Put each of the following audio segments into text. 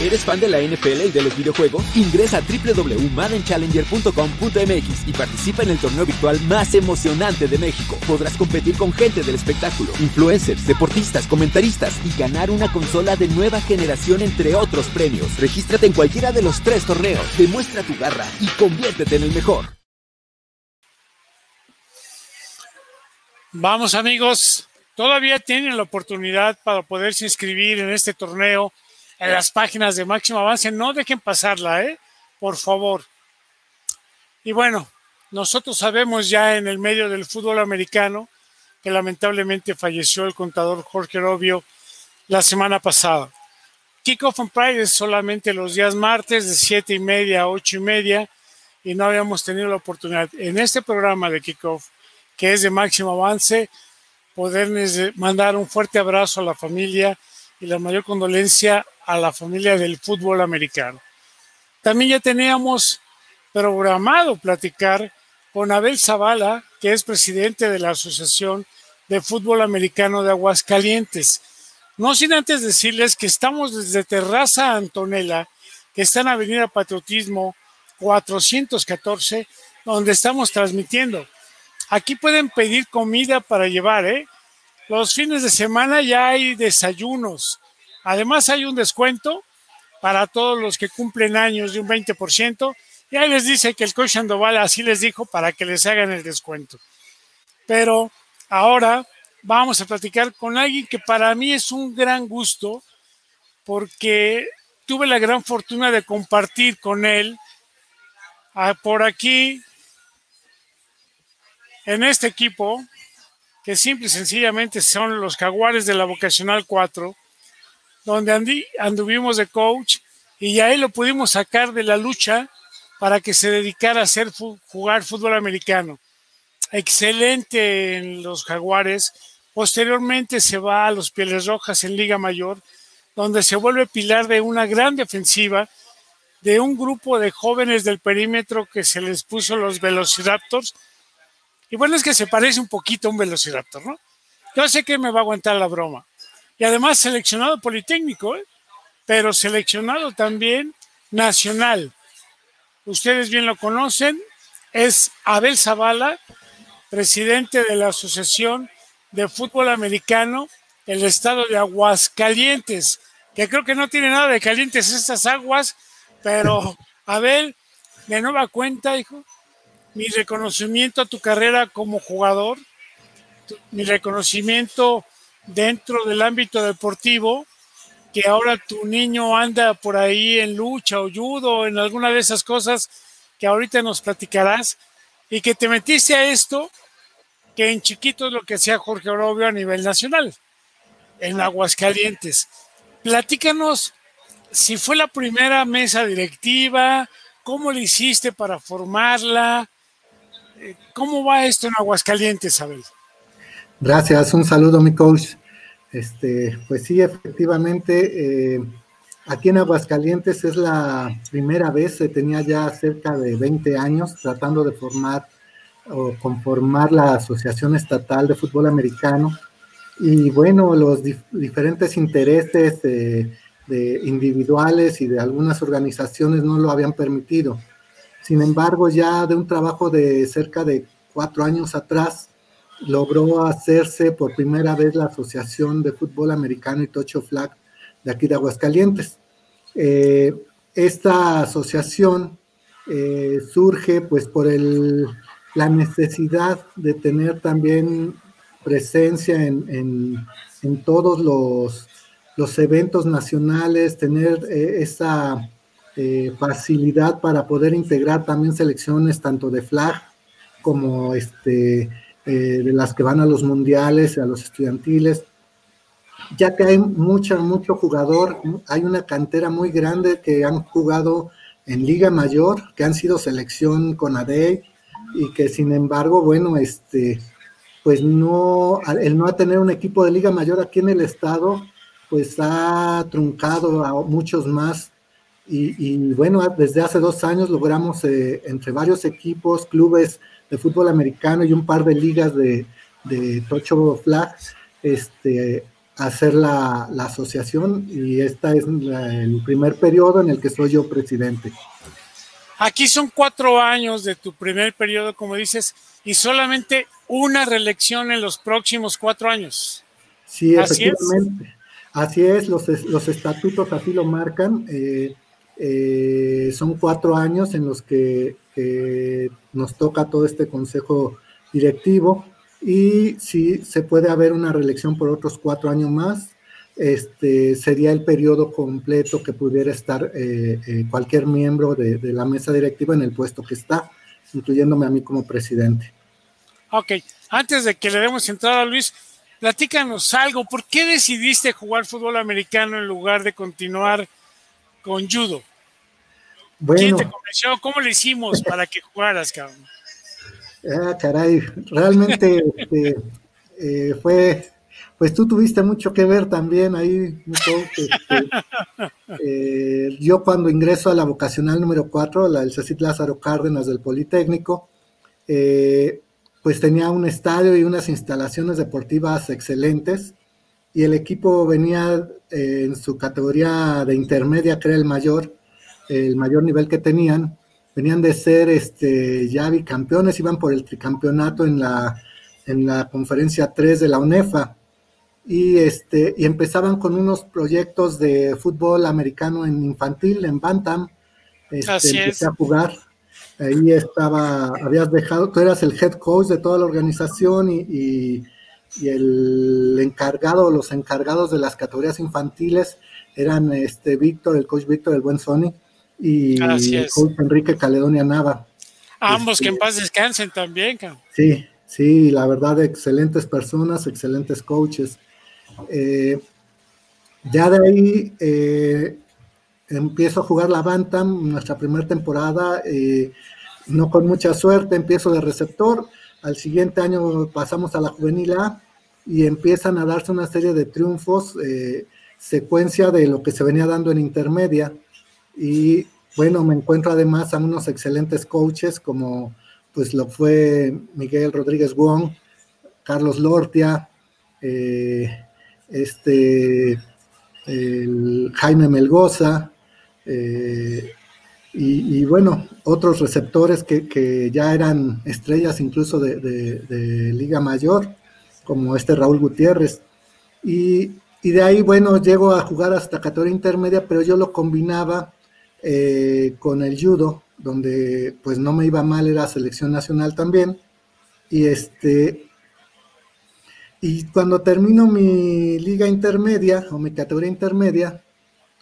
¿Eres fan de la NFL y de los videojuegos? Ingresa a www.maddenchallenger.com.mx y participa en el torneo virtual más emocionante de México. Podrás competir con gente del espectáculo, influencers, deportistas, comentaristas y ganar una consola de nueva generación entre otros premios. Regístrate en cualquiera de los tres torneos, demuestra tu garra y conviértete en el mejor. Vamos amigos, todavía tienen la oportunidad para poderse inscribir en este torneo las páginas de Máximo Avance. No dejen pasarla, ¿eh? Por favor. Y bueno, nosotros sabemos ya en el medio del fútbol americano que lamentablemente falleció el contador Jorge Robio la semana pasada. Kickoff on Pride es solamente los días martes de siete y media a ocho y media y no habíamos tenido la oportunidad en este programa de Kickoff que es de máximo avance, poderles mandar un fuerte abrazo a la familia y la mayor condolencia a la familia del fútbol americano. También ya teníamos programado platicar con Abel Zavala, que es presidente de la Asociación de Fútbol Americano de Aguascalientes. No sin antes decirles que estamos desde Terraza Antonella, que está en Avenida Patriotismo 414, donde estamos transmitiendo. Aquí pueden pedir comida para llevar, ¿eh? Los fines de semana ya hay desayunos. Además hay un descuento para todos los que cumplen años de un 20%. Y ahí les dice que el coach Sandoval así les dijo para que les hagan el descuento. Pero ahora vamos a platicar con alguien que para mí es un gran gusto porque tuve la gran fortuna de compartir con él ah, por aquí en este equipo, que simple y sencillamente son los jaguares de la vocacional 4, donde anduvimos de coach y ahí lo pudimos sacar de la lucha para que se dedicara a hacer jugar fútbol americano. Excelente en los jaguares. Posteriormente se va a los Pieles Rojas en Liga Mayor, donde se vuelve pilar de una gran defensiva de un grupo de jóvenes del perímetro que se les puso los Velociraptors y bueno, es que se parece un poquito a un velociraptor, ¿no? Yo sé que me va a aguantar la broma. Y además seleccionado politécnico, ¿eh? pero seleccionado también nacional. Ustedes bien lo conocen, es Abel Zavala, presidente de la Asociación de Fútbol Americano del estado de Aguascalientes, que creo que no tiene nada de calientes estas aguas, pero Abel, de nueva cuenta, hijo, mi reconocimiento a tu carrera como jugador, mi reconocimiento dentro del ámbito deportivo, que ahora tu niño anda por ahí en lucha o judo, en alguna de esas cosas que ahorita nos platicarás, y que te metiste a esto, que en chiquito es lo que hacía Jorge Orobio a nivel nacional, en Aguascalientes. Platícanos si fue la primera mesa directiva, cómo le hiciste para formarla, ¿Cómo va esto en Aguascalientes, Abel? Gracias, un saludo, mi coach. Este, pues sí, efectivamente, eh, aquí en Aguascalientes es la primera vez, se tenía ya cerca de 20 años tratando de formar o conformar la Asociación Estatal de Fútbol Americano. Y bueno, los diferentes intereses de individuales y de algunas organizaciones no lo habían permitido. Sin embargo, ya de un trabajo de cerca de cuatro años atrás, logró hacerse por primera vez la Asociación de Fútbol Americano y Tocho Flag de aquí de Aguascalientes. Eh, esta asociación eh, surge pues por el, la necesidad de tener también presencia en, todos los, los, eventos nacionales, tener eh, esa eh, facilidad para poder integrar también selecciones tanto de flag como este, eh, de las que van a los mundiales, a los estudiantiles, ya que hay mucho, mucho jugador, hay una cantera muy grande que han jugado en Liga Mayor, que han sido selección con ADE y que sin embargo, bueno, este, pues no, el no tener un equipo de Liga Mayor aquí en el estado, pues ha truncado a muchos más y, bueno, desde hace dos años logramos eh, entre varios equipos, clubes de fútbol americano y un par de ligas de, de Tocho Flag, este, hacer la, la asociación y este es el primer periodo en el que soy yo presidente. Aquí son cuatro años de tu primer periodo, como dices, y solamente una reelección en los próximos cuatro años. Sí, efectivamente. Así es, los, los estatutos así lo marcan. Eh, eh, son cuatro años en los que nos toca todo este consejo directivo y si se puede haber una reelección por otros cuatro años más, este sería el periodo completo que pudiera estar eh, eh, cualquier miembro de, la mesa directiva en el puesto que está, incluyéndome a mí como presidente. Ok, antes de que le demos entrada a Luis, platícanos algo. ¿Por qué decidiste jugar fútbol americano en lugar de continuar con judo? ¿Quién te convenció? ¿Cómo le hicimos para que jugaras, cabrón? Ah, caray, realmente este, eh, fue, pues tú tuviste mucho que ver también ahí. Este, eh, yo cuando ingreso a la vocacional número 4, la del Cecil Lázaro Cárdenas del Politécnico, eh, pues tenía un estadio y unas instalaciones deportivas excelentes y el equipo venía en su categoría de intermedia, que era el mayor, el mayor nivel que tenían, venían de ser este, ya bicampeones, iban por el tricampeonato en la, en la conferencia 3 de la UNEFA. Y, este, y empezaban con unos proyectos de fútbol americano en infantil, en Bantam. Este, Así empecé a jugar. Ahí estaba, habías dejado, tú eras el head coach de toda la organización y, y, y el encargado, los encargados de las categorías infantiles eran este Víctor, el coach Víctor, el buen Sony, y Enrique Caledonia Nava. Ambos que en este, paz descansen también. Sí, sí, la verdad, excelentes personas, excelentes coaches. Eh, ya de ahí eh, empiezo a jugar la Bantam, nuestra primera temporada, eh, no con mucha suerte, empiezo de receptor. Al siguiente año pasamos a la juvenil A y empiezan a darse una serie de triunfos, secuencia de lo que se venía dando en intermedia. Y bueno, me encuentro además a unos excelentes coaches como pues lo fue Miguel Rodríguez Wong, Carlos Lortia, eh, este, Jaime Melgoza, eh, y, bueno, otros receptores que, ya eran estrellas incluso de, Liga Mayor, como este Raúl Gutiérrez. Y, y, de ahí, bueno, llego a jugar hasta categoría intermedia, pero yo lo combinaba eh, con el judo, donde pues no me iba mal, era selección nacional también. Y este y cuando termino mi liga intermedia o mi categoría intermedia,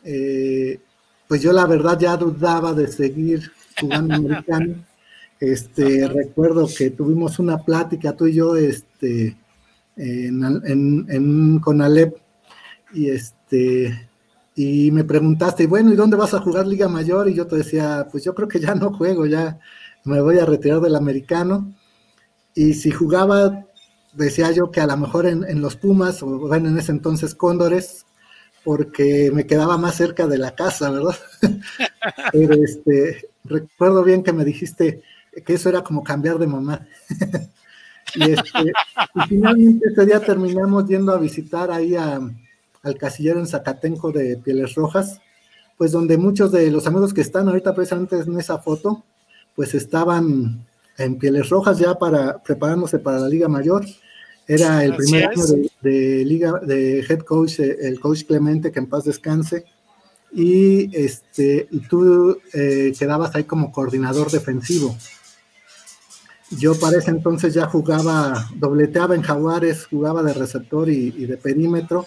eh, pues yo la verdad ya dudaba de seguir jugando americano. Este, recuerdo que tuvimos una plática tú y yo este, en, en, en, con Alep y este y me preguntaste, bueno, ¿y dónde vas a jugar Liga Mayor? Y yo te decía, pues yo creo que ya no juego, ya me voy a retirar del americano. Y si jugaba, decía yo que a lo mejor en, los Pumas, o bueno, en ese entonces Cóndores, porque me quedaba más cerca de la casa, ¿verdad? Pero este, recuerdo bien que me dijiste que eso era como cambiar de mamá. y, este, y finalmente ese día terminamos yendo a visitar ahí a, al casillero en Zacatenco de Pieles Rojas, pues donde muchos de los amigos que están ahorita precisamente en esa foto, pues estaban en Pieles Rojas ya para preparándose para la Liga Mayor. Era el primer año de, liga de head coach, el coach Clemente, que en paz descanse. Y este, y tú eh, quedabas ahí como coordinador defensivo. Yo para ese entonces ya jugaba, dobleteaba en Jaguares, jugaba de receptor y de perímetro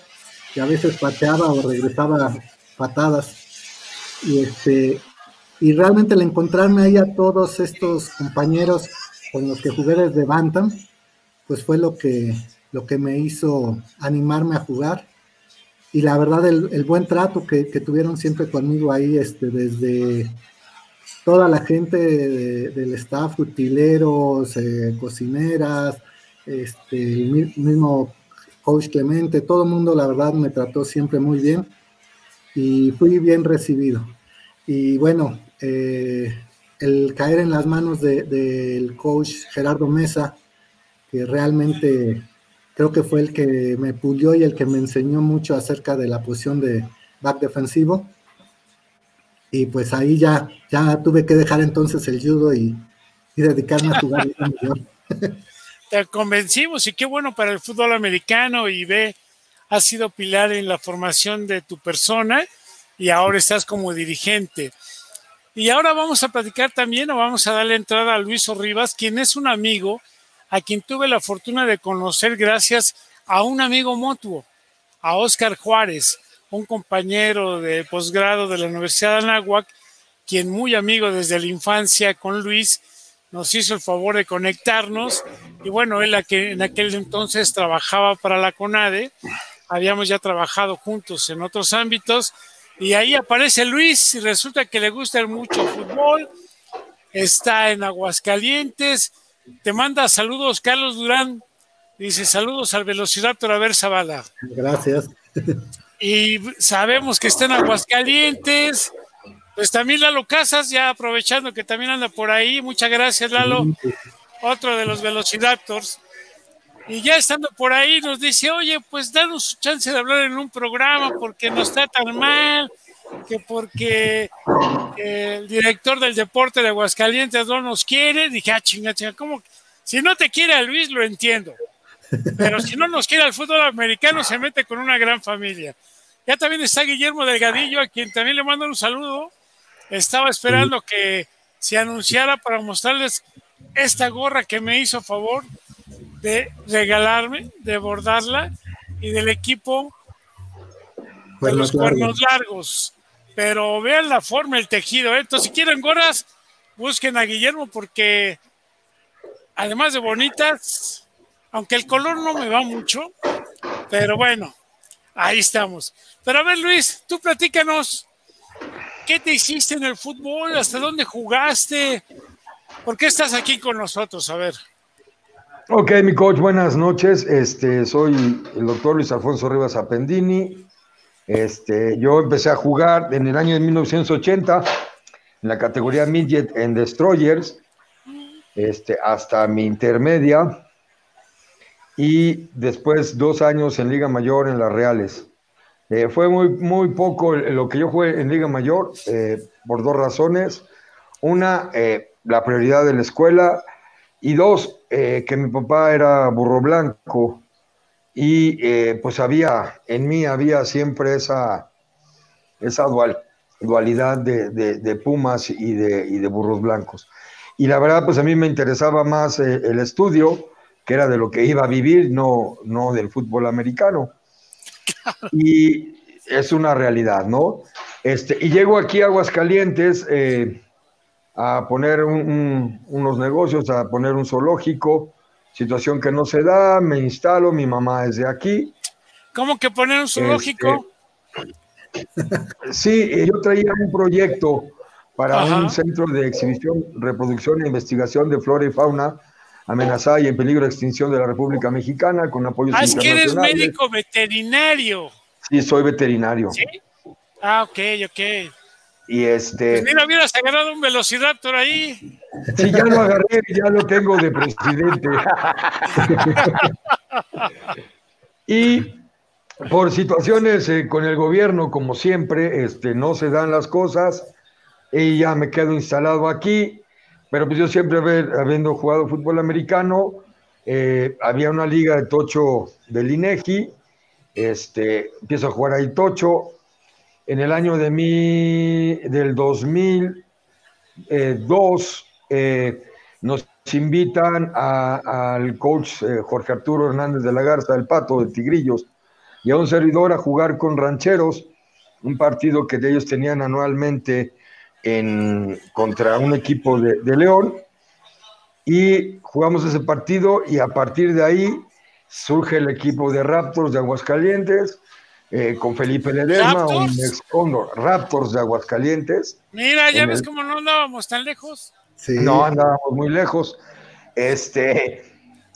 que a veces pateaba o regresaba patadas. Y, este, y realmente el encontrarme ahí a todos estos compañeros con los que jugué desde Bantam, pues fue lo que, lo que me hizo animarme a jugar. Y la verdad, el, buen trato que, tuvieron siempre conmigo ahí, este, desde toda la gente del staff, utileros, eh, cocineras, este, el mismo coach Clemente, todo el mundo la verdad me trató siempre muy bien y fui bien recibido. Y bueno, eh, el caer en las manos del coach Gerardo Mesa, que realmente creo que fue el que me pulió y el que me enseñó mucho acerca de la posición de back defensivo. Y pues ahí ya, ya tuve que dejar entonces el judo y, dedicarme a jugar. Te convencimos y qué bueno para el fútbol americano y ve, ha sido pilar en la formación de tu persona y ahora estás como dirigente. Y ahora vamos a platicar también o vamos a darle entrada a Luis Orribas, quien es un amigo a quien tuve la fortuna de conocer gracias a un amigo mutuo, a Oscar Juárez, un compañero de posgrado de la Universidad de Anáhuac, quien muy amigo desde la infancia con Luis, nos hizo el favor de conectarnos. Y bueno, él en aquel entonces trabajaba para la CONADE, habíamos ya trabajado juntos en otros ámbitos, y ahí aparece Luis y resulta que le gusta mucho el fútbol, está en Aguascalientes, te manda saludos Carlos Durán, dice saludos al Velociraptor a ver Zavala. Gracias. Y sabemos que está en Aguascalientes. Pues también Lalo Casas, ya aprovechando que también anda por ahí. Muchas gracias, Lalo. Otro de los Velociraptors. Y ya estando por ahí nos dice, oye, pues danos chance de hablar en un programa porque no está tan mal, que porque el director del deporte de Aguascalientes no nos quiere. Dije, ah, chinga, chinga, ¿cómo? Si no te quiere a Luis, lo entiendo. Pero si no nos quiere al fútbol americano, se mete con una gran familia. Ya también está Guillermo Delgadillo, a quien también le mando un saludo. Estaba esperando que se anunciara para mostrarles esta gorra que me hizo favor de regalarme, de bordarla y del equipo de los cuernos largos. Pero vean la forma, el tejido. ¿eh? Entonces, si quieren gorras, busquen a Guillermo porque además de bonitas, aunque el color no me va mucho, pero bueno, ahí estamos. Pero a ver, Luis, tú platícanos, ¿qué te hiciste en el fútbol? ¿Hasta dónde jugaste? ¿Por qué estás aquí con nosotros? A ver. Ok, mi coach, buenas noches. Este, soy el doctor Luis Alfonso Rivas Apendini. Este, yo empecé a jugar en el año de 1980 en la categoría Midget en Destroyers, este, hasta mi intermedia y después dos años en Liga Mayor en las Reales. Eh, fue muy, muy poco lo que yo jugué en Liga Mayor eh, por dos razones. Una, eh, la prioridad de la escuela y dos, que mi papá era burro blanco y pues había, en mí había siempre esa, esa dual, dualidad de, de, pumas y de, y de burros blancos. Y la verdad, pues a mí me interesaba más el estudio que era de lo que iba a vivir, no, no del fútbol americano. Y es una realidad, ¿no? Este, y llego aquí a Aguascalientes eh, a poner unos negocios, a poner un zoológico, situación que no se da, me instalo, mi mamá es de aquí. ¿Cómo que poner un zoológico? Este, sí, yo traía un proyecto para un centro de exhibición, reproducción e investigación de flora y fauna amenazada y en peligro de extinción de la República Mexicana con apoyos ah, es que eres médico veterinario. Sí, soy veterinario. ¿Sí? Ah, ok, ok. Y este. Pues mira, hubieras agarrado un Velociraptor ahí. Sí, ya lo agarré, ya lo tengo de presidente. y por situaciones eh, con el gobierno, como siempre, este, no se dan las cosas. Y ya me quedo instalado aquí. Pero pues yo siempre habiendo jugado fútbol americano, eh, había una liga de tocho del INEGI, este, empiezo a jugar ahí tocho. En el año de mi, del 2002 eh, nos invitan al coach eh, Jorge Arturo Hernández de la Garza, del Pato, de Tigrillos, y a un servidor a jugar con rancheros, un partido que ellos tenían anualmente en, contra un equipo de, León y jugamos ese partido y a partir de ahí surge el equipo de Raptors de Aguascalientes eh, con Felipe Ledesma, un ex Raptors de Aguascalientes. Mira, ya ves cómo no andábamos tan lejos. No andábamos muy lejos. Este,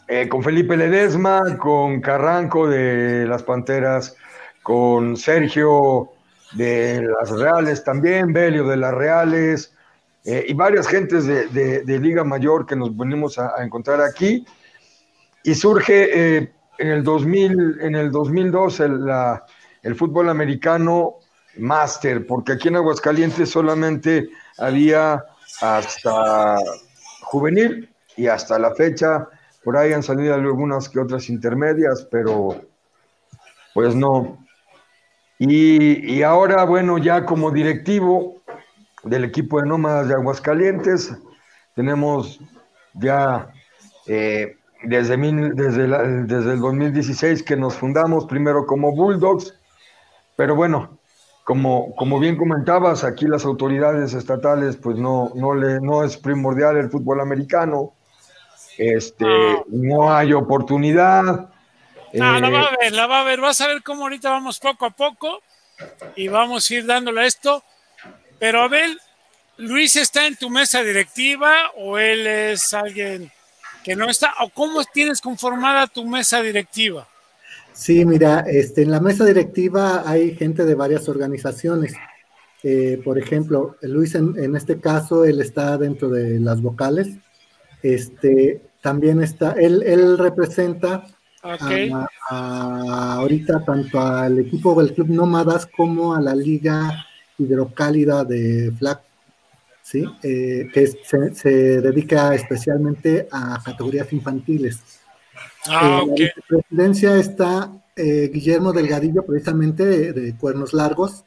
eh, con Felipe Ledesma, con Carranco de las Panteras, con Sergio de las Reales también, Belio de las Reales, eh, y varias gentes de, Liga Mayor que nos venimos a, encontrar aquí. Y surge eh, en el 2000, en el 2002 el, el fútbol americano máster, porque aquí en Aguascalientes solamente había hasta juvenil y hasta la fecha por ahí han salido algunas que otras intermedias, pero pues no. Y, y ahora, bueno, ya como directivo del equipo de nómadas de Aguascalientes, tenemos ya eh, desde, desde, desde el 2016 que nos fundamos primero como Bulldogs, pero bueno, como, como bien comentabas, aquí las autoridades estatales pues no, no, le, no es primordial el fútbol americano, este, no hay oportunidad. No, la va a eh, ver, la va a ver, vas a ver cómo ahorita vamos poco a poco y vamos a ir dándole a esto, pero Abel, ¿Luis está en tu mesa directiva o él es alguien que no está? ¿O cómo tienes conformada tu mesa directiva? Sí, mira, este, en la mesa directiva hay gente de varias organizaciones. Eh, por ejemplo, Luis en, este caso, él está dentro de las vocales. Este, también está, él, él representa ahorita tanto al equipo del Club Nómadas como a la Liga Hidrocálida de Flag ¿sí? Eh, que se, dedica especialmente a categorías infantiles. Ah, en la presidencia está eh, Guillermo Delgadillo, precisamente de, Cuernos Largos,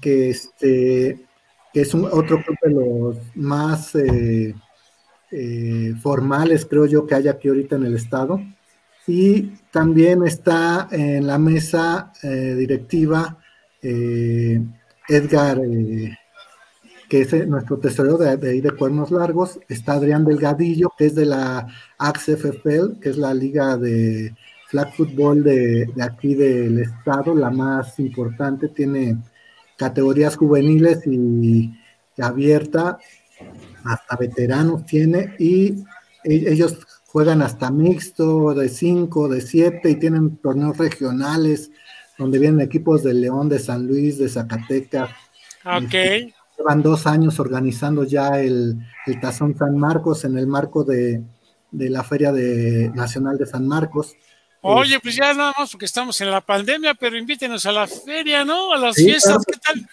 que, este, es un, otro club de los más eh, formales, creo yo, que hay aquí ahorita en el estado. Y también está en la mesa directiva Edgar que es eh, nuestro tesorero de, ahí de Cuernos Largos, está Adrián Delgadillo, que es de la AXFFL, que es la liga de flag football de, aquí del estado, la más importante, tiene categorías juveniles y, abierta, hasta veteranos tiene, y e, ellos juegan hasta mixto, de 5, de 7, y tienen torneos regionales, donde vienen equipos de León, de San Luis, de Zacatecas. Ok. Llevan dos años organizando ya el, Tazón San Marcos en el marco de, la Feria de, Nacional de San Marcos. Oye, pues ya nada más porque estamos en la pandemia, pero invítenos a la feria, ¿no? A las fiestas, ¿qué tal?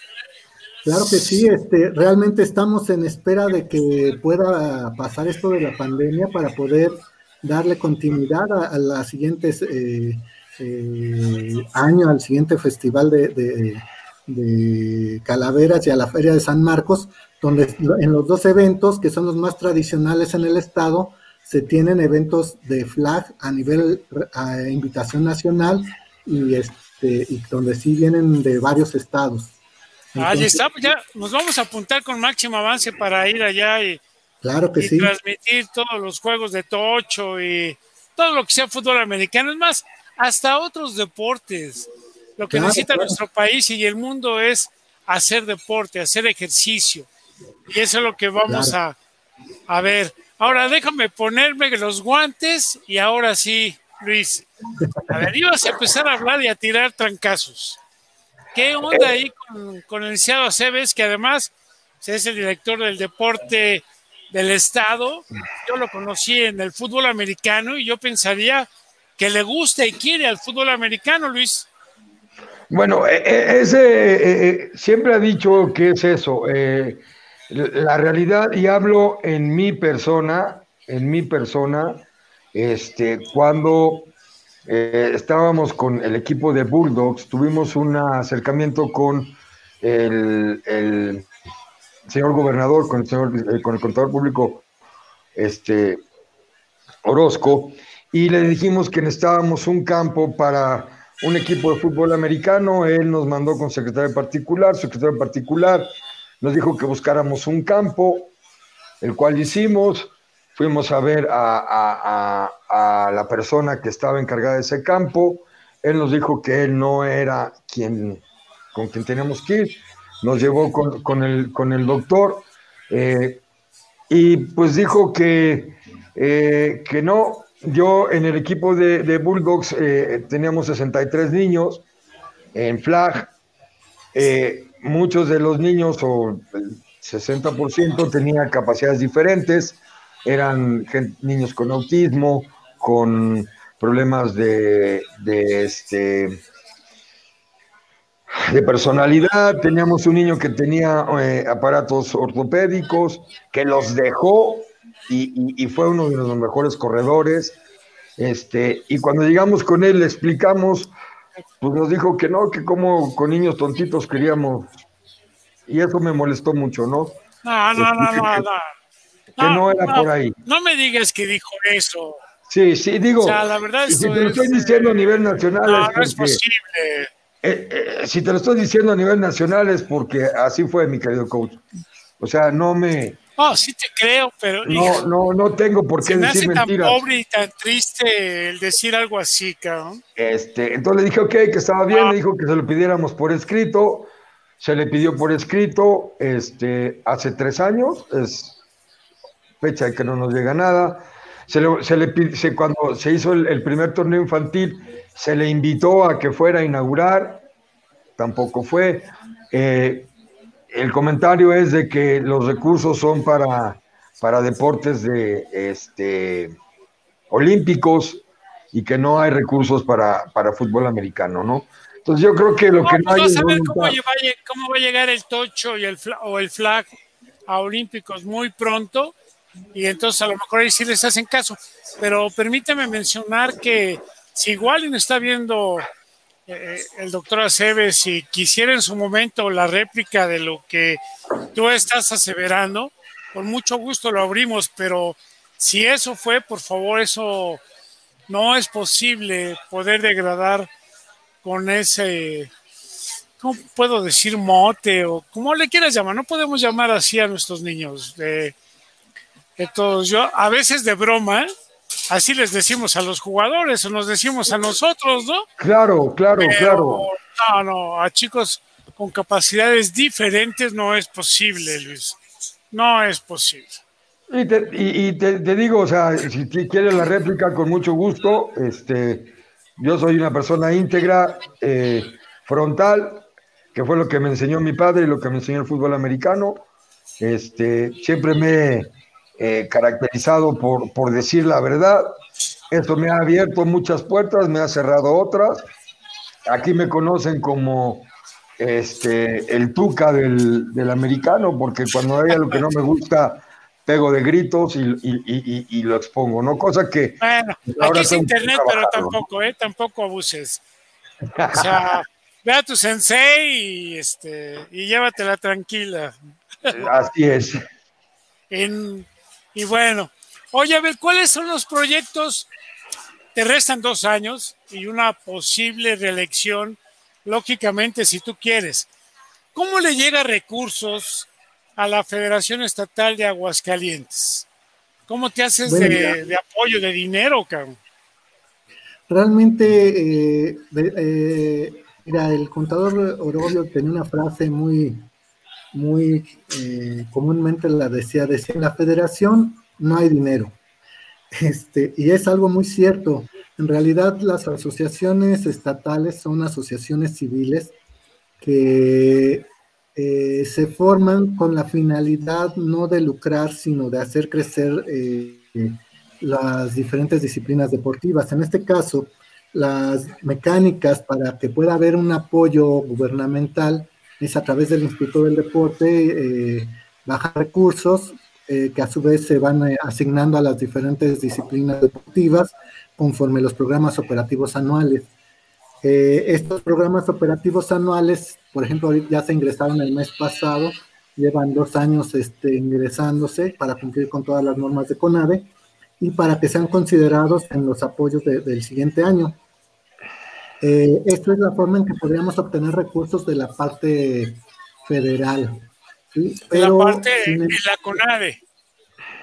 Claro que sí, este, realmente estamos en espera de que pueda pasar esto de la pandemia para poder darle continuidad a, la siguientes eh, eh, año, al siguiente festival de, Calaveras y a la Feria de San Marcos, donde en los dos eventos, que son los más tradicionales en el estado, se tienen eventos de flag a nivel a invitación nacional y este y donde sí vienen de varios estados. Ahí está, pues ya nos vamos a apuntar con máximo avance para ir allá y, claro que transmitir todos los juegos de tocho y todo lo que sea fútbol americano, es más, hasta otros deportes. Lo que necesita nuestro país y el mundo es hacer deporte, hacer ejercicio. Y eso es lo que vamos a, a ver. Ahora déjame ponerme los guantes y ahora sí, Luis. A ver, ibas a empezar a hablar y a tirar trancazos. ¿Qué onda ahí con, con el licenciado Aceves, que además es el director del deporte del Estado? Yo lo conocí en el fútbol americano y yo pensaría que le gusta y quiere al fútbol americano, Luis. Bueno, e, e, ese eh, siempre ha dicho que es eso. Eh, la realidad, y hablo en mi persona, en mi persona, este, cuando eh, estábamos con el equipo de Bulldogs, tuvimos un acercamiento con el, señor gobernador, con el, señor, con el contador público este, Orozco, y le dijimos que necesitábamos un campo para un equipo de fútbol americano, él nos mandó con secretario particular, secretario particular nos dijo que buscáramos un campo, el cual hicimos, fuimos a ver a, la persona que estaba encargada de ese campo, él nos dijo que él no era quien, con quien teníamos que ir, nos llevó con, el, con el doctor eh, y pues dijo que, eh, que no, yo en el equipo de, Bulldogs eh, teníamos 63 niños en flag. Eh, muchos de los niños, o el 60%, tenían capacidades diferentes. Eran niños con autismo, con problemas de, de, este, de personalidad. Teníamos un niño que tenía eh, aparatos ortopédicos, que los dejó y, y, fue uno de los mejores corredores. Este, y cuando llegamos con él, le explicamos, pues nos dijo que no, que como con niños tontitos queríamos. Y eso me molestó mucho. No, no, no, no, no. Que no, era por ahí. No me digas que dijo eso. Sí, sí, digo. O sea, la verdad si te lo estoy diciendo a nivel nacional. No, es no es posible. Eh, eh, si te lo estoy diciendo a nivel nacional es porque así fue, mi querido coach. O sea, no me, Oh, sí te creo, pero no, hijo, no, no tengo por qué se me hace decir tan mentiras. pobre y tan triste el decir algo así, cabrón. Este, entonces le dije, ok, que estaba bien, le dijo que se lo pidiéramos por escrito, se le pidió por escrito, este, hace tres años, es fecha de que no nos llega nada. Se le, se le se- cuando se hizo el, el primer torneo infantil, se le invitó a que fuera a inaugurar, tampoco fue. Eh, el comentario es de que los recursos son para, para deportes de este olímpicos y que no hay recursos para, para fútbol americano, ¿no? Entonces yo creo que lo que pues no hay es ver cómo, cómo va a llegar el tocho y el o el flag a Olímpicos muy pronto y entonces a lo mejor ahí sí les hacen caso. Pero permíteme mencionar que si no está viendo eh, el doctor Aceves, si quisiera en su momento la réplica de lo que tú estás aseverando, con mucho gusto lo abrimos, pero si eso fue, por favor, eso no es posible poder degradar con ese, ¿cómo puedo decir mote o como le quieras llamar? No podemos llamar así a nuestros niños. De, todos. Yo a veces de broma, así les decimos a los jugadores o nos decimos a nosotros, ¿no? Claro, claro, Pero, claro. No, no, a chicos con capacidades diferentes no es posible, Luis. No es posible. Y, te, y- y te- te digo, o sea, si quieres la réplica, con mucho gusto. Este, yo soy una persona íntegra, eh, frontal, que fue lo que me enseñó mi padre y lo que me enseñó el fútbol americano. Este, siempre me eh, caracterizado por, por decir la verdad. Esto me ha abierto muchas puertas, me ha cerrado otras. Aquí me conocen como este, el tuca del, del americano, porque cuando hay algo que no me gusta, pego de gritos y, y- y- lo expongo, ¿no? Cosa que Bueno, Ahora aquí es internet, pero tampoco, ¿eh? Tampoco abuses. O sea, ve a tu sensei y, este, y llévatela tranquila. así es. En- y bueno, oye, a ver, ¿cuáles son los proyectos? Te restan dos años y una posible reelección, lógicamente, si tú quieres. ¿Cómo le llega recursos a la Federación Estatal de Aguascalientes? ¿Cómo te haces Bueno, de, apoyo, de dinero, cabrón? Realmente, eh, eh, mira, el contador Orobio tenía una frase muy, muy eh, comúnmente la decía, decía, en la federación no hay dinero. Este, y es algo muy cierto. En realidad, las asociaciones estatales son asociaciones civiles que eh, se forman con la finalidad no de lucrar, sino de hacer crecer eh, las diferentes disciplinas deportivas. En este caso, las mecánicas para que pueda haber un apoyo gubernamental es a través del Instituto del Deporte, eh, bajar recursos eh, que a su vez se van eh, asignando a las diferentes disciplinas deportivas conforme los programas operativos anuales. Eh, estos programas operativos anuales, por ejemplo, ya se ingresaron el mes pasado, llevan dos años este, ingresándose para cumplir con todas las normas de CONADE y para que sean considerados en los apoyos de- del siguiente año. Eh, esta es la forma en que podríamos obtener recursos de la parte federal. ¿sí? En la Pero, parte, en la CONADE.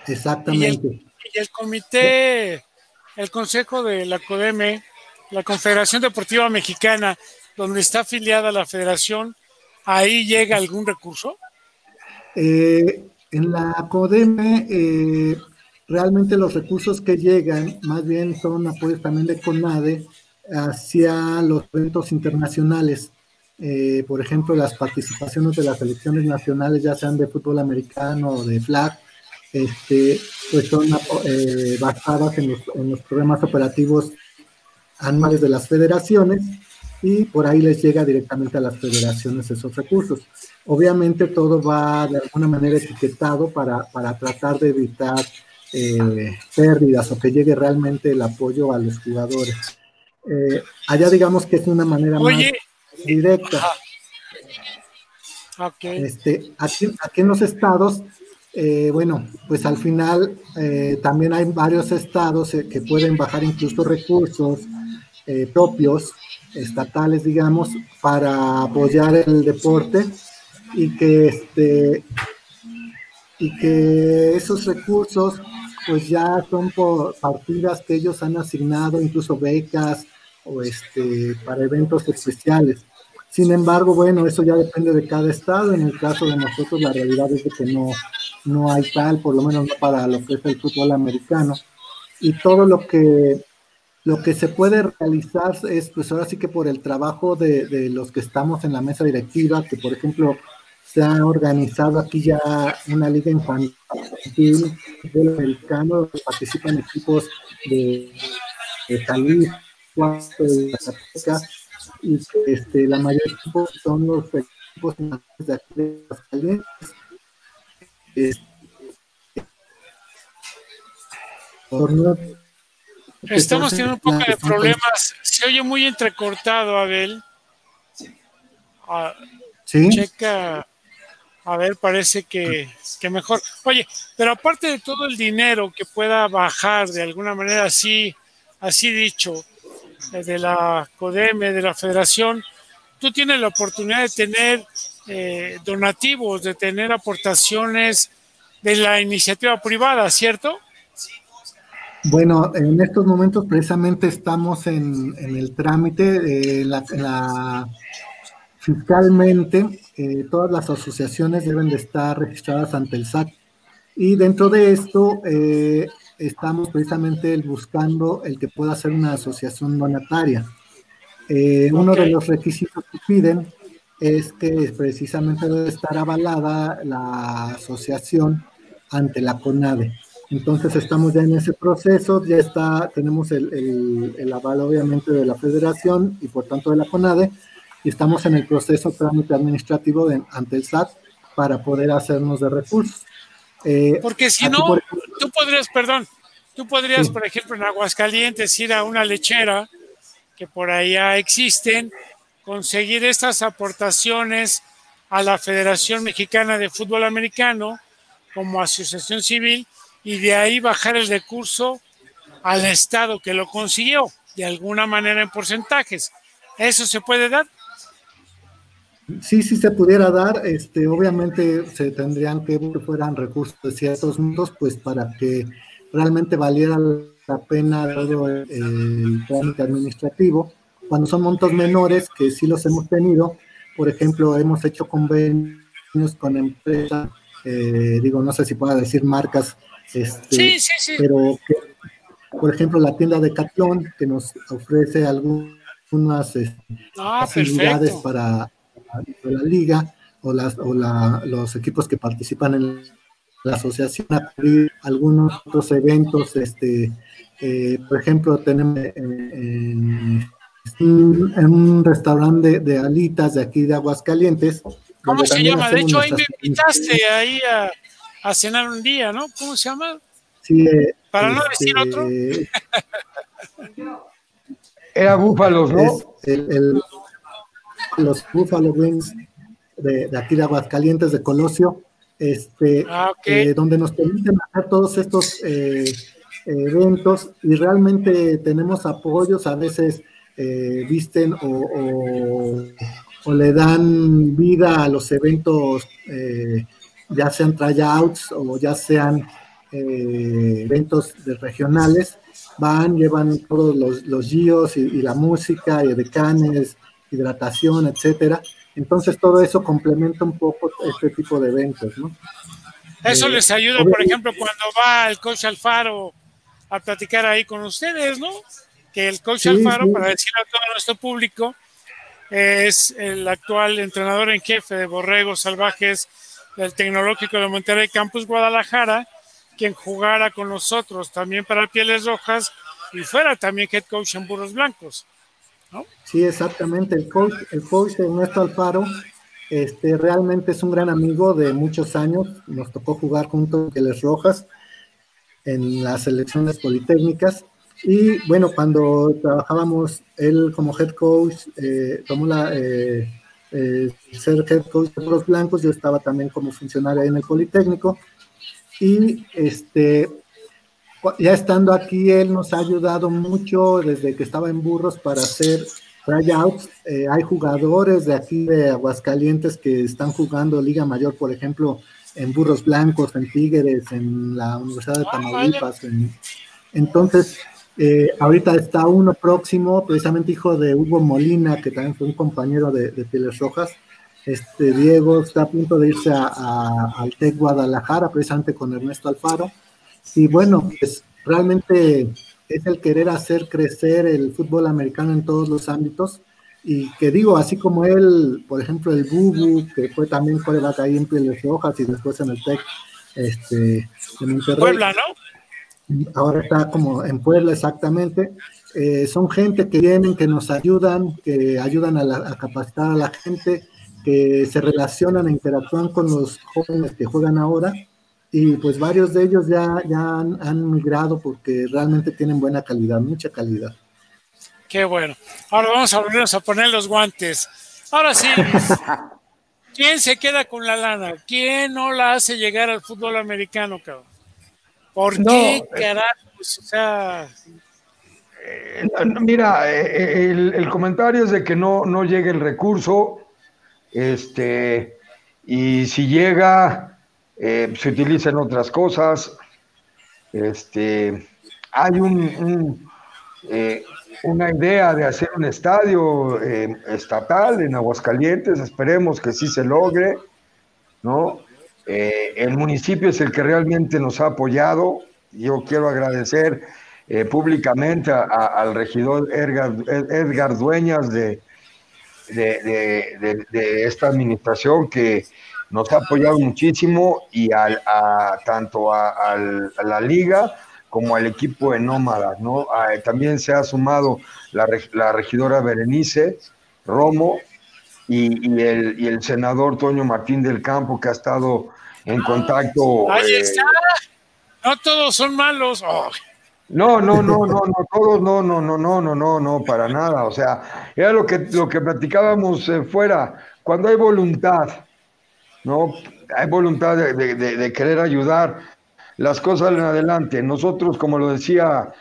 exactamente. Y el comité, el consejo de la CODEME, la Confederación Deportiva Mexicana, donde está afiliada la federación, ¿ahí llega algún recurso? Eh, en la CODEME, eh, realmente los recursos que llegan, más bien son apoyos también de CONADE hacia los eventos internacionales. Eh, por ejemplo, las participaciones de las selecciones nacionales, ya sean de fútbol americano o de flag, este, pues son eh, basadas en los, en los programas operativos anuales de las federaciones y por ahí les llega directamente a las federaciones esos recursos. Obviamente todo va de alguna manera etiquetado para, para tratar de evitar eh, pérdidas o que llegue realmente el apoyo a los jugadores. Eh, allá digamos que es una manera más directa. Este, aquí, aquí en los estados eh, bueno, pues al final eh, también hay varios estados que pueden bajar incluso recursos propios, estatales, digamos, para apoyar el deporte y que, este, y que esos recursos pues ya son por partidas que ellos han asignado, incluso becas o este, para eventos especiales. Sin embargo, bueno, eso ya depende de cada estado. En el caso de nosotros, la realidad es que no, no hay tal, por lo menos no para lo que es el fútbol americano. Y todo lo que, lo que se puede realizar es, pues ahora sí que por el trabajo de, de los que estamos en la mesa directiva, que por ejemplo se ha organizado aquí ya una liga infantil del americano, participan equipos de, de Jalisco, de Zacatecas, y este, la mayoría son los equipos de aquí de los calientes Estamos teniendo un poco de problemas. Se oye muy entrecortado, Abel. Ah, ¿Sí? Checa. A ver, parece que, que, mejor. Oye, pero aparte de todo el dinero que pueda bajar de alguna manera así, así dicho, de la CODEME, de la Federación, tú tienes la oportunidad de tener eh, donativos, de tener aportaciones de la iniciativa privada, ¿cierto? Bueno, en estos momentos precisamente estamos en, el trámite, la, fiscalmente eh, todas las asociaciones deben de estar registradas ante el SAT y dentro de esto eh, estamos precisamente buscando el que pueda ser una asociación donataria. Uno de los requisitos que piden es que precisamente debe estar avalada la asociación ante la CONADE. Entonces estamos ya en ese proceso, ya está, tenemos el, el, aval obviamente de la federación y por tanto de la CONADE, y estamos en el proceso trámite administrativo de, ante el SAT para poder hacernos de recursos. Eh, Porque si no, tú podrías, perdón, tú podrías, por ejemplo, en Aguascalientes ir a una lechera que por allá existen conseguir estas aportaciones a la Federación Mexicana de Fútbol Americano como asociación civil y de ahí bajar el recurso al Estado que lo consiguió, de alguna manera en porcentajes. ¿Eso se puede dar? Sí, sí se pudiera dar. Este, obviamente se tendrían que que fueran recursos de ciertos montos, pues para que realmente valiera la pena todo el, el trámite administrativo cuando son montos menores, que sí los hemos tenido, por ejemplo, hemos hecho convenios con empresas, eh, digo, no sé si pueda decir marcas, este, pero que, por ejemplo, la tienda de Catlón, que nos ofrece algunas ah, facilidades para, la liga o, las, o la, los equipos que participan en la asociación, algunos otros eventos, este, eh, por ejemplo, tenemos en en un restaurante de, alitas de aquí de Aguascalientes. ¿Cómo se llama? De hecho, ahí me invitaste ahí a, cenar un día, ¿no? ¿Cómo se llama? Sí, Para no decir este, otro. Era Búfalos, ¿no? Los Buffalo Wings de, aquí de Aguascalientes, de Colosio, este, ah, eh, donde nos permiten hacer todos estos eh, eventos y realmente tenemos apoyos a veces eh, visten o, le dan vida a los eventos, ya sean tryouts o ya sean eventos de regionales, van, llevan todos los, los gios y, la música, y decanes, hidratación, etcétera. Entonces todo eso complementa un poco este tipo de eventos, ¿no? Eso les ayuda, por ejemplo, cuando va el coach Alfaro a platicar ahí con ustedes, ¿no? que el coach Alfaro, para decirlo a todo nuestro público, es el actual entrenador en jefe de Borregos Salvajes del Tecnológico de Monterrey Campus Guadalajara, quien jugara con nosotros también para Pieles Rojas y fuera también head coach en Burros Blancos. Sí, exactamente. El coach, el coach Ernesto Alfaro este, realmente es un gran amigo de muchos años. Nos tocó jugar juntos en Les Rojas en las selecciones politécnicas. Y bueno, cuando trabajábamos, él como head coach, eh, tomó la, eh, eh, ser head coach de los blancos, yo estaba también como funcionario en el Politécnico. Y este, ya estando aquí, él nos ha ayudado mucho desde que estaba en Burros para hacer tryouts. Eh, hay jugadores de aquí de Aguascalientes que están jugando Liga Mayor, por ejemplo, en Burros Blancos, en Tigres, en la Universidad de ah, Tamaulipas. entonces, eh, ahorita está uno próximo, precisamente hijo de Hugo Molina, que también fue un compañero de, de Pieles Rojas. Este Diego está a punto de irse a, al TEC Guadalajara, precisamente con Ernesto Alfaro. Y bueno, pues realmente es el querer hacer crecer el fútbol americano en todos los ámbitos. Y que digo, así como él, por ejemplo, el Bubu, que fue también coreback ahí en Pieles Rojas y después en el TEC este, en Puebla, ¿no? Ahora está como en Puebla exactamente. Eh, son gente que vienen, que nos ayudan, que ayudan a, a capacitar a la gente, que se relacionan e interactúan con los jóvenes que juegan ahora y pues varios de ellos ya, ya han, migrado porque realmente tienen buena calidad, mucha calidad. Qué bueno. Ahora vamos a volvernos a poner los guantes. Ahora sí, ¿quién se queda con la lana? ¿Quién no la hace llegar al fútbol americano, cabrón? ¿Por qué, eh, carajo? o sea... Eh, mira, eh, el, el, comentario es de que no, no llegue el recurso este, y si llega, eh, se utilizan otras cosas. Este, hay un, eh, una idea de hacer un estadio eh, estatal en Aguascalientes, esperemos que sí se logre, ¿no? el municipio es el que realmente nos ha apoyado. Yo quiero agradecer públicamente al regidor Edgar Dueñas de, de, esta administración que nos ha apoyado muchísimo y al, a, tanto a, la liga como al equipo de nómadas, ¿no? también se ha sumado la, la regidora Berenice Romo y, el, y, el, senador Toño Martín del Campo que ha estado en contacto. Ahí eh, está. No todos son malos. Oh. No, no, no, no, no, todos no, no, no, no, no, no, no, para nada. O sea, era lo que, lo que platicábamos eh, fuera. Cuando hay voluntad, ¿no? Hay voluntad de, querer ayudar, las cosas salen adelante. Nosotros, como lo decía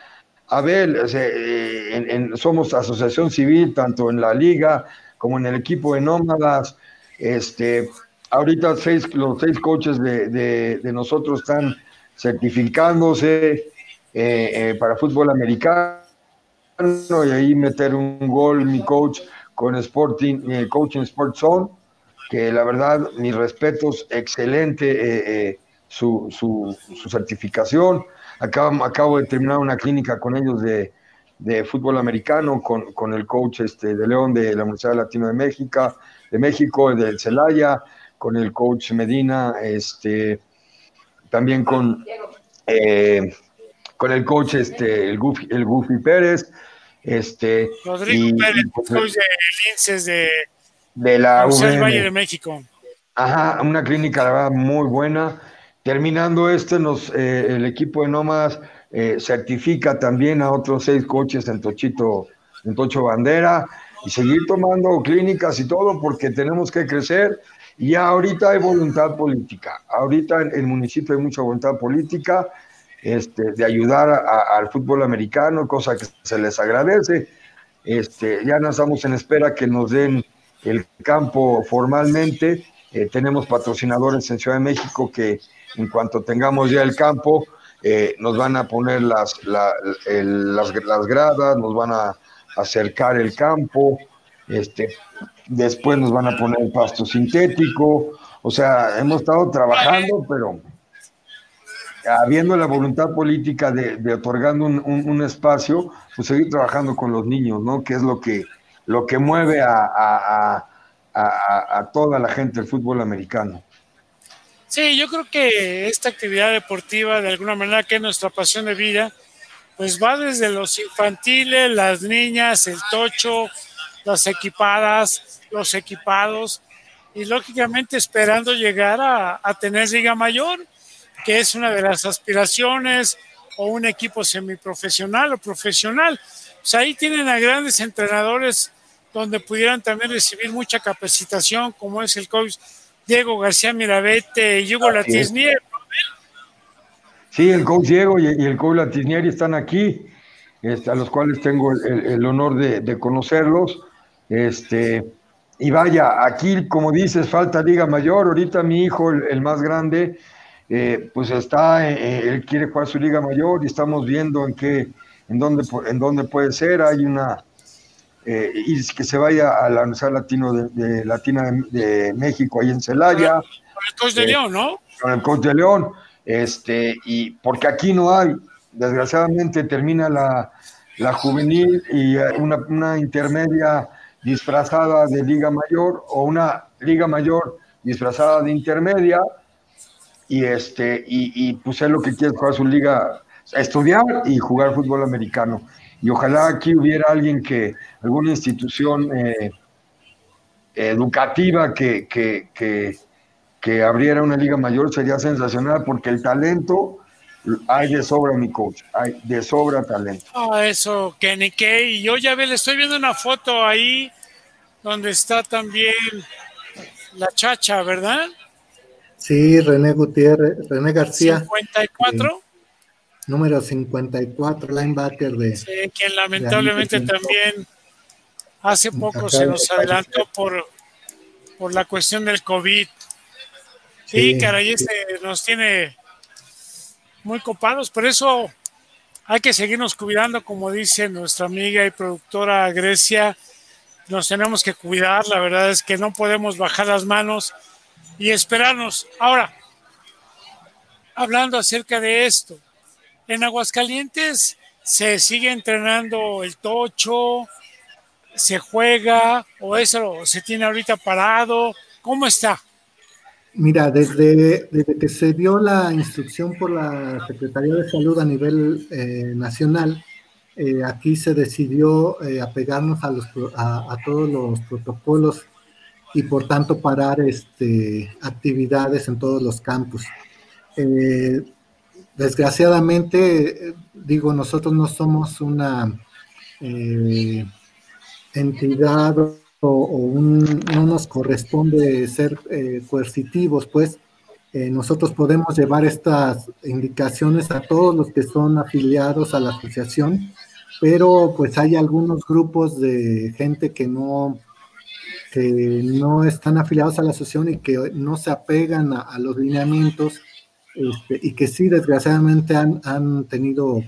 Abel, eh, somos asociación civil, tanto en la liga como en el equipo de nómadas. Este, ahorita seis, los seis coaches de nosotros están certificándose eh, eh, para fútbol americano y ahí meter un gol mi coach con Sporting, eh, Coaching Sport Zone, que la verdad, mis respetos, excelente su, su, certificación. Acabo, acabo de terminar una clínica con ellos de, de fútbol americano, con, con, el coach este, de León de la Universidad Latino de México, de México, del Celaya, con el coach Medina, este, también con con el coach este, el Goofy, el Goofy Pérez. Este, Rodrigo Pérez, pues, coach de Linces de, de la Valle de México. Ajá, una clínica la verdad muy buena. Terminando este, nos, eh, el equipo de Nómadas eh, certifica también a otros seis coches en Tochito, en Tocho Bandera, y seguir tomando clínicas y todo, porque tenemos que crecer. Y ahorita hay voluntad política. Ahorita en el municipio hay mucha voluntad política este, de ayudar al fútbol americano, cosa que se les agradece. Este, ya no estamos en espera que nos den el campo formalmente. Eh, tenemos patrocinadores en Ciudad de México que en cuanto tengamos ya el campo, eh, nos van a poner las, las, las, gradas, nos van a acercar el campo, este, después nos van a poner el pasto sintético. O sea, hemos estado trabajando, pero habiendo la voluntad política de, otorgando un, espacio, pues seguir trabajando con los niños, ¿no? Que es lo que, lo que mueve a, toda la gente del fútbol americano. Sí, yo creo que esta actividad deportiva, de alguna manera, que es nuestra pasión de vida, pues va desde los infantiles, las niñas, el tocho, las equipadas, los equipados, y lógicamente esperando llegar a, a tener Liga Mayor, que es una de las aspiraciones, o un equipo semiprofesional o profesional. Pues ahí tienen a grandes entrenadores donde pudieran también recibir mucha capacitación, como es el coach Diego García Mirabete y Hugo Latisnier. Sí, el coach Diego y, el coach Latisnier están aquí, este, a los cuales tengo el, honor de, conocerlos. Este, y vaya, aquí, como dices, falta Liga Mayor. Ahorita mi hijo, el, más grande, eh, pues está, eh, él quiere jugar su Liga Mayor y estamos viendo en qué, en dónde, en dónde puede ser. Hay una eh, y que se vaya a la Universidad Latino de, Latina de, México ahí en Celaya. Con el coach de León, ¿no? Con el coach de León. Este, y porque aquí no hay, desgraciadamente termina la, la juvenil y una, una, intermedia disfrazada de liga mayor o una liga mayor disfrazada de intermedia y este y, y pues es lo que quiere jugar su liga estudiar y jugar fútbol americano y ojalá aquí hubiera alguien que, alguna institución eh, educativa que, que, abriera una liga mayor, sería sensacional porque el talento hay de sobra, mi coach, hay de sobra talento. Ah, eso, Kenny Kay. Yo ya ve, le estoy viendo una foto ahí donde está también la chacha, ¿verdad? Sí, René Gutiérrez, René García. 54 número 54, linebacker de... Sí, quien lamentablemente también hace poco se nos adelantó por, por la cuestión del COVID. Sí, caray, este nos tiene muy copados, por eso hay que seguirnos cuidando, como dice nuestra amiga y productora Grecia, nos tenemos que cuidar, la verdad es que no podemos bajar las manos y esperarnos. Ahora, hablando acerca de esto, en Aguascalientes se sigue entrenando el tocho, se juega o eso se tiene ahorita parado. ¿Cómo está? Mira, desde, que se dio la instrucción por la Secretaría de Salud a nivel eh, nacional, eh, aquí se decidió eh, apegarnos a, los, a, todos los protocolos y por tanto parar este, actividades en todos los campus. Desgraciadamente, digo, nosotros no somos una eh, entidad o, no nos corresponde ser eh, coercitivos, pues eh, nosotros podemos llevar estas indicaciones a todos los que son afiliados a la asociación, pero pues hay algunos grupos de gente que no, que no están afiliados a la asociación y que no se apegan a los lineamientos este, y que sí, desgraciadamente han, tenido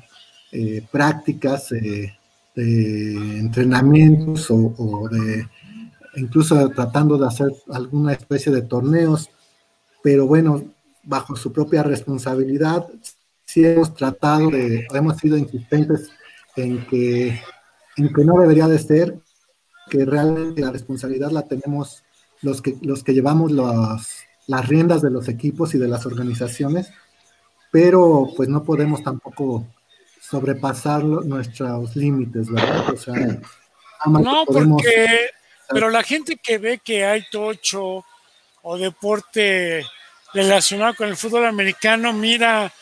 eh, prácticas de entrenamientos o, de incluso tratando de hacer alguna especie de torneos, pero bueno, bajo su propia responsabilidad, sí hemos tratado de, hemos sido insistentes en que, en que no debería de ser, que realmente la responsabilidad la tenemos los que, los que llevamos los, las riendas de los equipos y de las organizaciones, pero pues no podemos tampoco sobrepasar nuestros límites, ¿verdad? O sea, no, porque, pero la gente que ve que hay tocho o deporte relacionado con el fútbol americano mira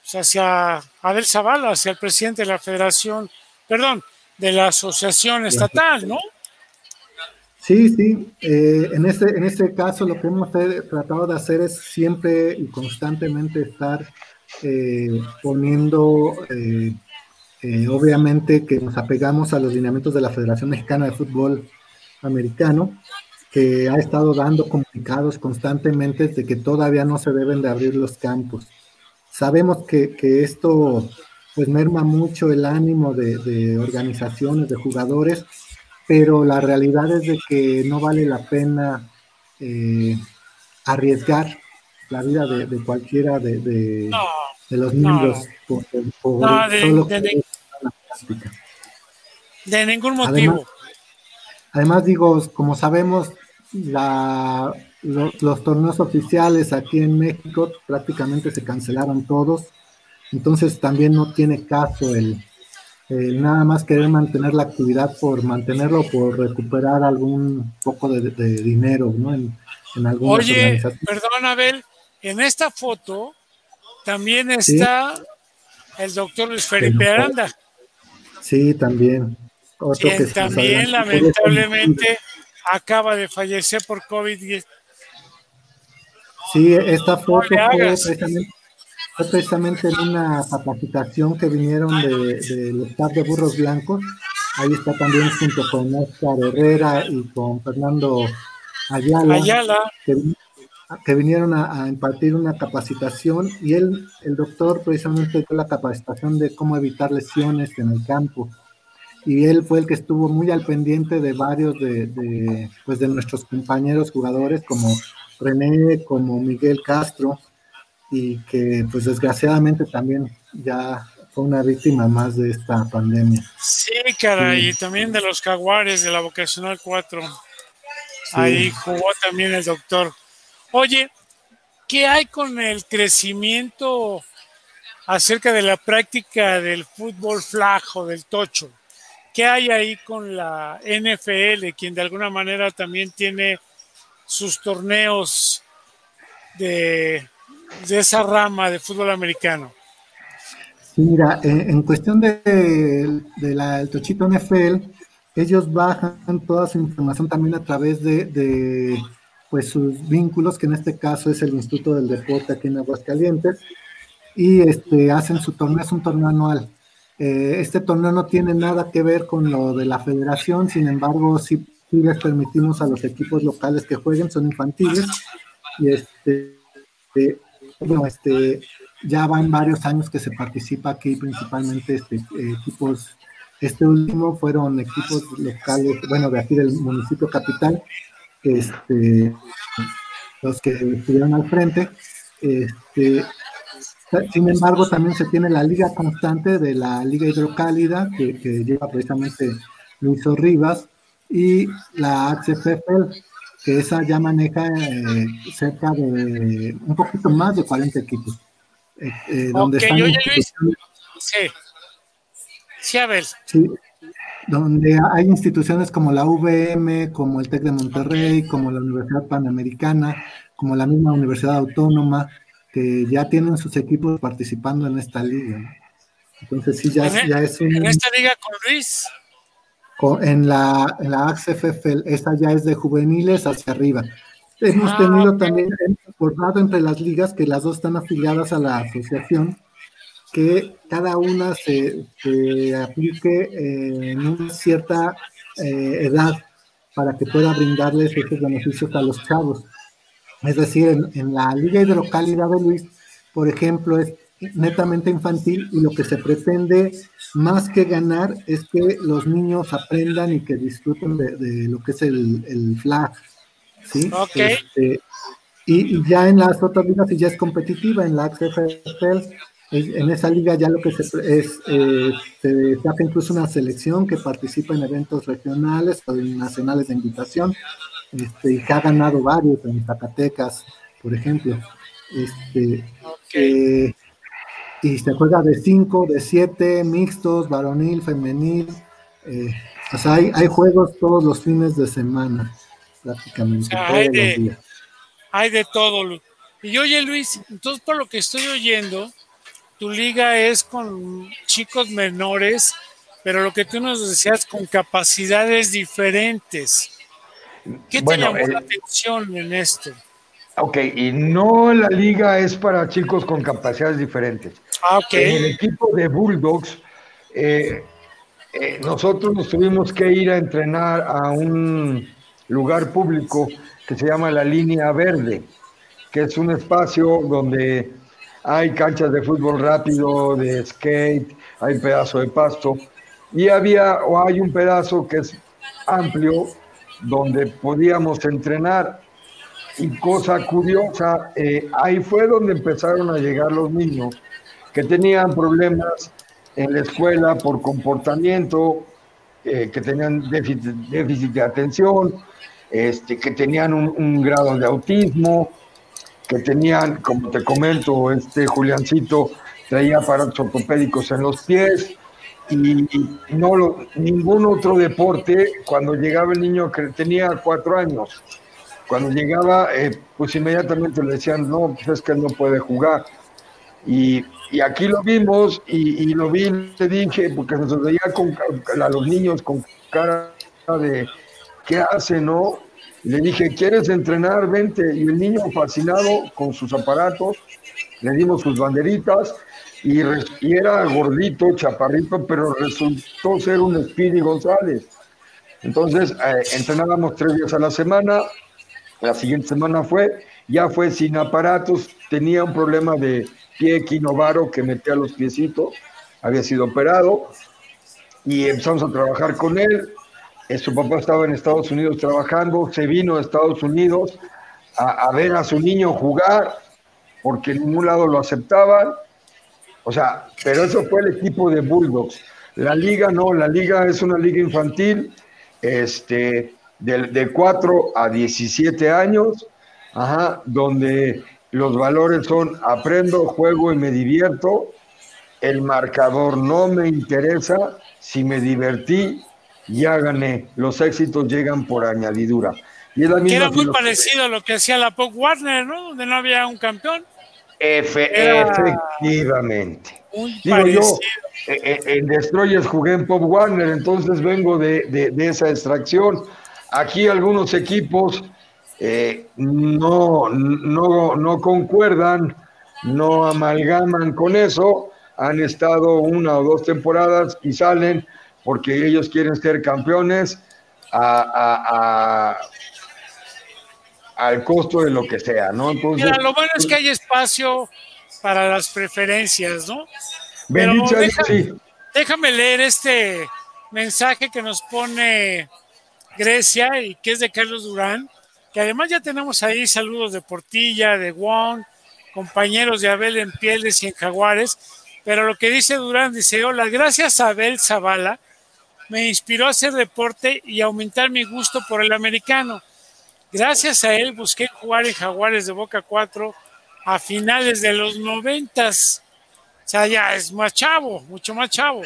pues, hacia Abel Zavala, hacia el presidente de la federación, perdón, de la asociación estatal, ¿no? Sí, sí. Eh, en, este, en este caso lo que hemos tratado de hacer es siempre y constantemente estar eh, poniendo, eh, obviamente que nos apegamos a los lineamientos de la Federación Mexicana de Fútbol Americano, que ha estado dando comunicados constantemente de que todavía no se deben de abrir los campos. Sabemos que, que esto pues merma mucho el ánimo de, de organizaciones, de jugadores, pero la realidad es de que no vale la pena eh, arriesgar la vida de, cualquiera de, los miembros por, de, de, ningún motivo. Además, digo, como sabemos, la, los torneos oficiales aquí en México prácticamente se cancelaron todos, entonces también no tiene caso el, nada más querer mantener la actividad por mantenerlo, por recuperar algún poco de, dinero, ¿no? En, en Oye, perdón, Abel, en esta foto también está el doctor Luis Felipe Aranda. Sí, también. quien también lamentablemente acaba de fallecer por COVID-19. Sí, esta foto fue precisamente, en una capacitación que vinieron del de, staff de Burros Blancos. Ahí está también junto con Oscar Herrera y con Fernando Ayala, Ayala. Que, vinieron a, impartir una capacitación y él, el doctor, precisamente dio la capacitación de cómo evitar lesiones en el campo y él fue el que estuvo muy al pendiente de varios de, pues de nuestros compañeros jugadores como René, como Miguel Castro, y que pues desgraciadamente también ya fue una víctima más de esta pandemia. Sí, caray, y también de los jaguares de la vocacional 4. Ahí jugó también el doctor. Oye, ¿qué hay con el crecimiento acerca de la práctica del fútbol flajo, del tocho? ¿Qué hay ahí con la NFL, quien de alguna manera también tiene sus torneos de, esa rama de fútbol americano? Sí, mira, en, cuestión de, la, del Tochito NFL, ellos bajan toda su información también a través de, pues sus vínculos, que en este caso es el Instituto del Deporte aquí en Aguascalientes, y este, hacen su torneo, es un torneo anual. Eh, este torneo no tiene nada que ver con lo de la federación, sin embargo, sí, les permitimos a los equipos locales que jueguen, son infantiles, y este, eh, bueno, este, ya van varios años que se participa aquí, principalmente este, equipos, este último fueron equipos locales, bueno, de aquí del municipio capital, este, los que estuvieron al frente, este, sin embargo, también se tiene la liga constante de la Liga Hidrocálida, que, lleva precisamente Luis Rivas, y la HFFL, que esa ya maneja eh, cerca de un poquito más de 40 equipos. Eh, eh, donde están Sí. Sí, a ver. Sí, donde hay instituciones como la VM, como el TEC de Monterrey, como la Universidad Panamericana, como la misma Universidad Autónoma, que ya tienen sus equipos participando en esta liga. Entonces sí, ya, e- ya es un... ¿En esta liga con Luis? En la, en la AXFF, esta ya es de juveniles hacia arriba. Hemos ah, tenido también acordado entre las ligas que las dos están afiliadas a la asociación, que cada una se, aplique en una cierta eh, edad para que pueda brindarles esos beneficios a los chavos. Es decir, en, la Liga Hidrocálida de Luis, por ejemplo, es netamente infantil y lo que se pretende más que ganar es que los niños aprendan y que disfruten de, lo que es el, flag. ¿sí? Este, y, ya en las otras ligas, ya es competitiva, en la XFL, en esa liga ya lo que se es, eh, se hace incluso una selección que participa en eventos regionales o nacionales de invitación este, y que ha ganado varios en Zacatecas, por ejemplo. Este, eh, y se juega de 5, de 7, mixtos, varonil, femenil. Eh, o sea, hay, hay, juegos todos los fines de semana, prácticamente. hay, de, hay de todo. Y oye, Luis, entonces por lo que estoy oyendo, tu liga es con chicos menores, pero lo que tú nos decías, con capacidades diferentes. ¿Qué te llamó la atención en esto? Ok, y no la liga es para chicos con capacidades diferentes. Ah, ok. En el equipo de Bulldogs, eh, eh, nosotros nos tuvimos que ir a entrenar a un lugar público que se llama la Línea Verde, que es un espacio donde hay canchas de fútbol rápido, de skate, hay pedazo de pasto, y había o hay un pedazo que es amplio donde podíamos entrenar. Y cosa curiosa, eh, ahí fue donde empezaron a llegar los niños que tenían problemas en la escuela por comportamiento, eh, que tenían déficit, de atención, este, que tenían un, grado de autismo, que tenían, como te comento, este Juliancito traía aparatos ortopédicos en los pies, y no lo, ningún otro deporte, cuando llegaba el niño que tenía cuatro años, cuando llegaba, eh, pues inmediatamente le decían, no, pues es que él no puede jugar. Y, y aquí lo vimos y, lo vi, le dije, porque se veía con, a los niños con cara de, ¿qué hace, no? Le dije, ¿quieres entrenar? Vente. Y el niño fascinado con sus aparatos, le dimos sus banderitas y, era gordito, chaparrito, pero resultó ser un Speedy González. Entonces, eh, entrenábamos tres días a la semana, la siguiente semana fue, ya fue sin aparatos, tenía un problema de pie quinovaro que metía los piecitos, había sido operado y empezamos a trabajar con él. Eh, su papá estaba en Estados Unidos trabajando, se vino a Estados Unidos a ver a su niño jugar porque en ningún lado lo aceptaban o sea, pero eso fue el equipo de Bulldogs. La liga no, la liga es una liga infantil, este, de, de 4 a 17 años, ajá, donde los valores son aprendo, juego y me divierto. El marcador no me interesa. Si me divertí, ya gané. Los éxitos llegan por añadidura. Y es la misma era muy parecido a lo que hacía la Pop Warner, ¿no? Donde no había un campeón efectivamente. Digo yo, eh, eh, en Destroyers jugué en Pop Warner, entonces vengo de, esa extracción. Aquí algunos equipos eh, no, no, no concuerdan, no amalgaman con eso, han estado una o dos temporadas y salen porque ellos quieren ser campeones a al costo de lo que sea, ¿no? Entonces, Mira, lo bueno es que hay espacio para las preferencias, ¿no? Pero déjame leer este mensaje que nos pone Grecia y que es de Carlos Durán, que además ya tenemos ahí saludos de Portilla, de Wong, compañeros de Abel en Pieles y en Jaguares, pero lo que dice Durán dice, hola, gracias a Abel Zavala, me inspiró a hacer deporte y aumentar mi gusto por el americano. Gracias a él busqué jugar en Jaguares de Boca 4 a finales de los noventas. O sea, ya es más chavo, mucho más chavo.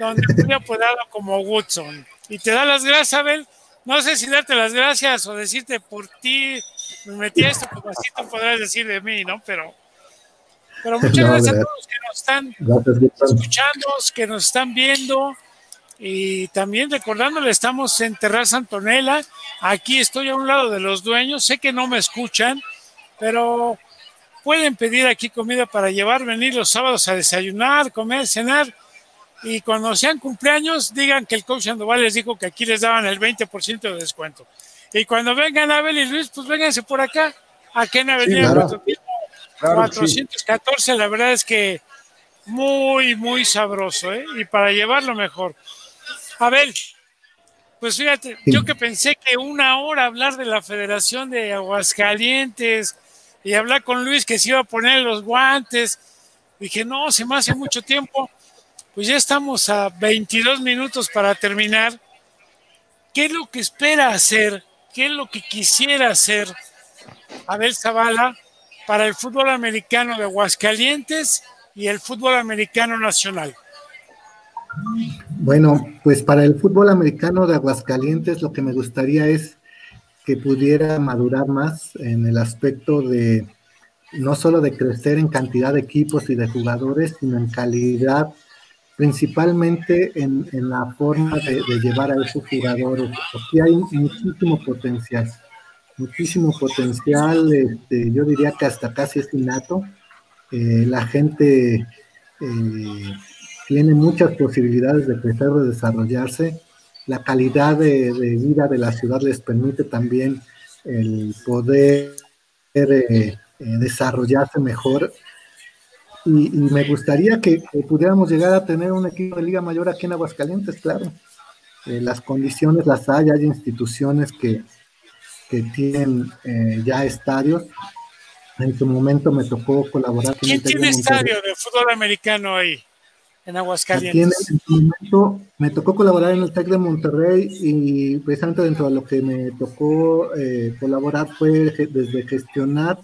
Donde fui apodado como Woodson. Y te da las gracias, Abel. No sé si darte las gracias o decirte por ti, me metí a esto, como así tú podrás decir de mí, ¿no? Pero, pero muchas gracias a todos que nos están escuchando, que nos están viendo. Y también recordándole, estamos en Terraza Antonella. Aquí estoy a un lado de los dueños. Sé que no me escuchan, pero pueden pedir aquí comida para llevar, venir los sábados a desayunar, comer, cenar. Y cuando sean cumpleaños, digan que el coach Sandoval les dijo que aquí les daban el 20% de descuento. Y cuando vengan Abel y Luis, pues vénganse por acá, aquí en Avenida 414. La verdad es que muy, muy sabroso, ¿eh? Y para llevarlo mejor. A ver, pues fíjate, yo que pensé que una hora hablar de la Federación de Aguascalientes y hablar con Luis que se iba a poner los guantes, dije, no, se me hace mucho tiempo. Pues ya estamos a 22 minutos para terminar. ¿Qué es lo que espera hacer? ¿Qué es lo que quisiera hacer Abel Zavala para el fútbol americano de Aguascalientes y el fútbol americano nacional? Bueno, pues para el fútbol americano de Aguascalientes lo que me gustaría es que pudiera madurar más en el aspecto de no solo de crecer en cantidad de equipos y de jugadores, sino en calidad, principalmente en, la forma de, llevar a esos jugadores, porque hay muchísimo potencial, muchísimo potencial, este, yo diría que hasta casi es innato. Eh, la gente eh, tiene muchas posibilidades de crecer, de desarrollarse. La calidad de, vida de la ciudad les permite también el poder eh, desarrollarse mejor. Y, me gustaría que, pudiéramos llegar a tener un equipo de Liga Mayor aquí en Aguascalientes, claro. Eh, las condiciones las hay, hay instituciones que, que tienen ya estadios. En su momento me tocó colaborar con ¿Quién tiene estadio de fútbol americano ahí? en Aguascalientes. en, momento me tocó colaborar en el TEC de Monterrey y precisamente dentro de lo que me tocó eh, colaborar fue desde gestionar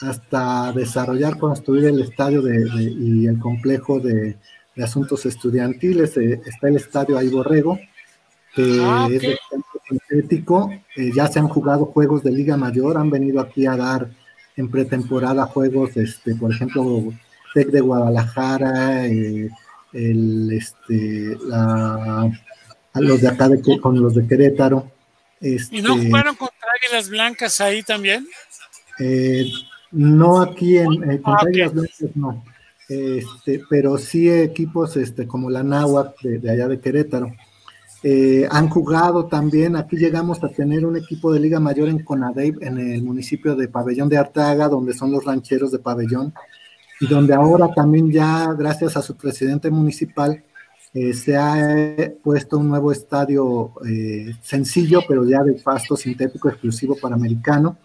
hasta desarrollar, construir el estadio de, y el complejo de, asuntos estudiantiles. Eh, está el estadio Ahí Borrego, que ah, es de sintético. Eh, ya se han jugado juegos de Liga Mayor, han venido aquí a dar en pretemporada juegos, este, por ejemplo, TEC de Guadalajara, el, este, la, los de acá de, con los de Querétaro. ¿Y no este, jugaron contra Águilas Blancas ahí también? Eh, no aquí en eh, contra no. Este, pero sí equipos este, como la Náhuac de, allá de Querétaro. Eh, han jugado también, aquí llegamos a tener un equipo de Liga Mayor en Conadey, en el municipio de Pabellón de Artaga, donde son los rancheros de Pabellón, y donde ahora también ya, gracias a su presidente municipal, eh, se ha puesto un nuevo estadio eh, sencillo, pero ya de pasto sintético exclusivo para americano.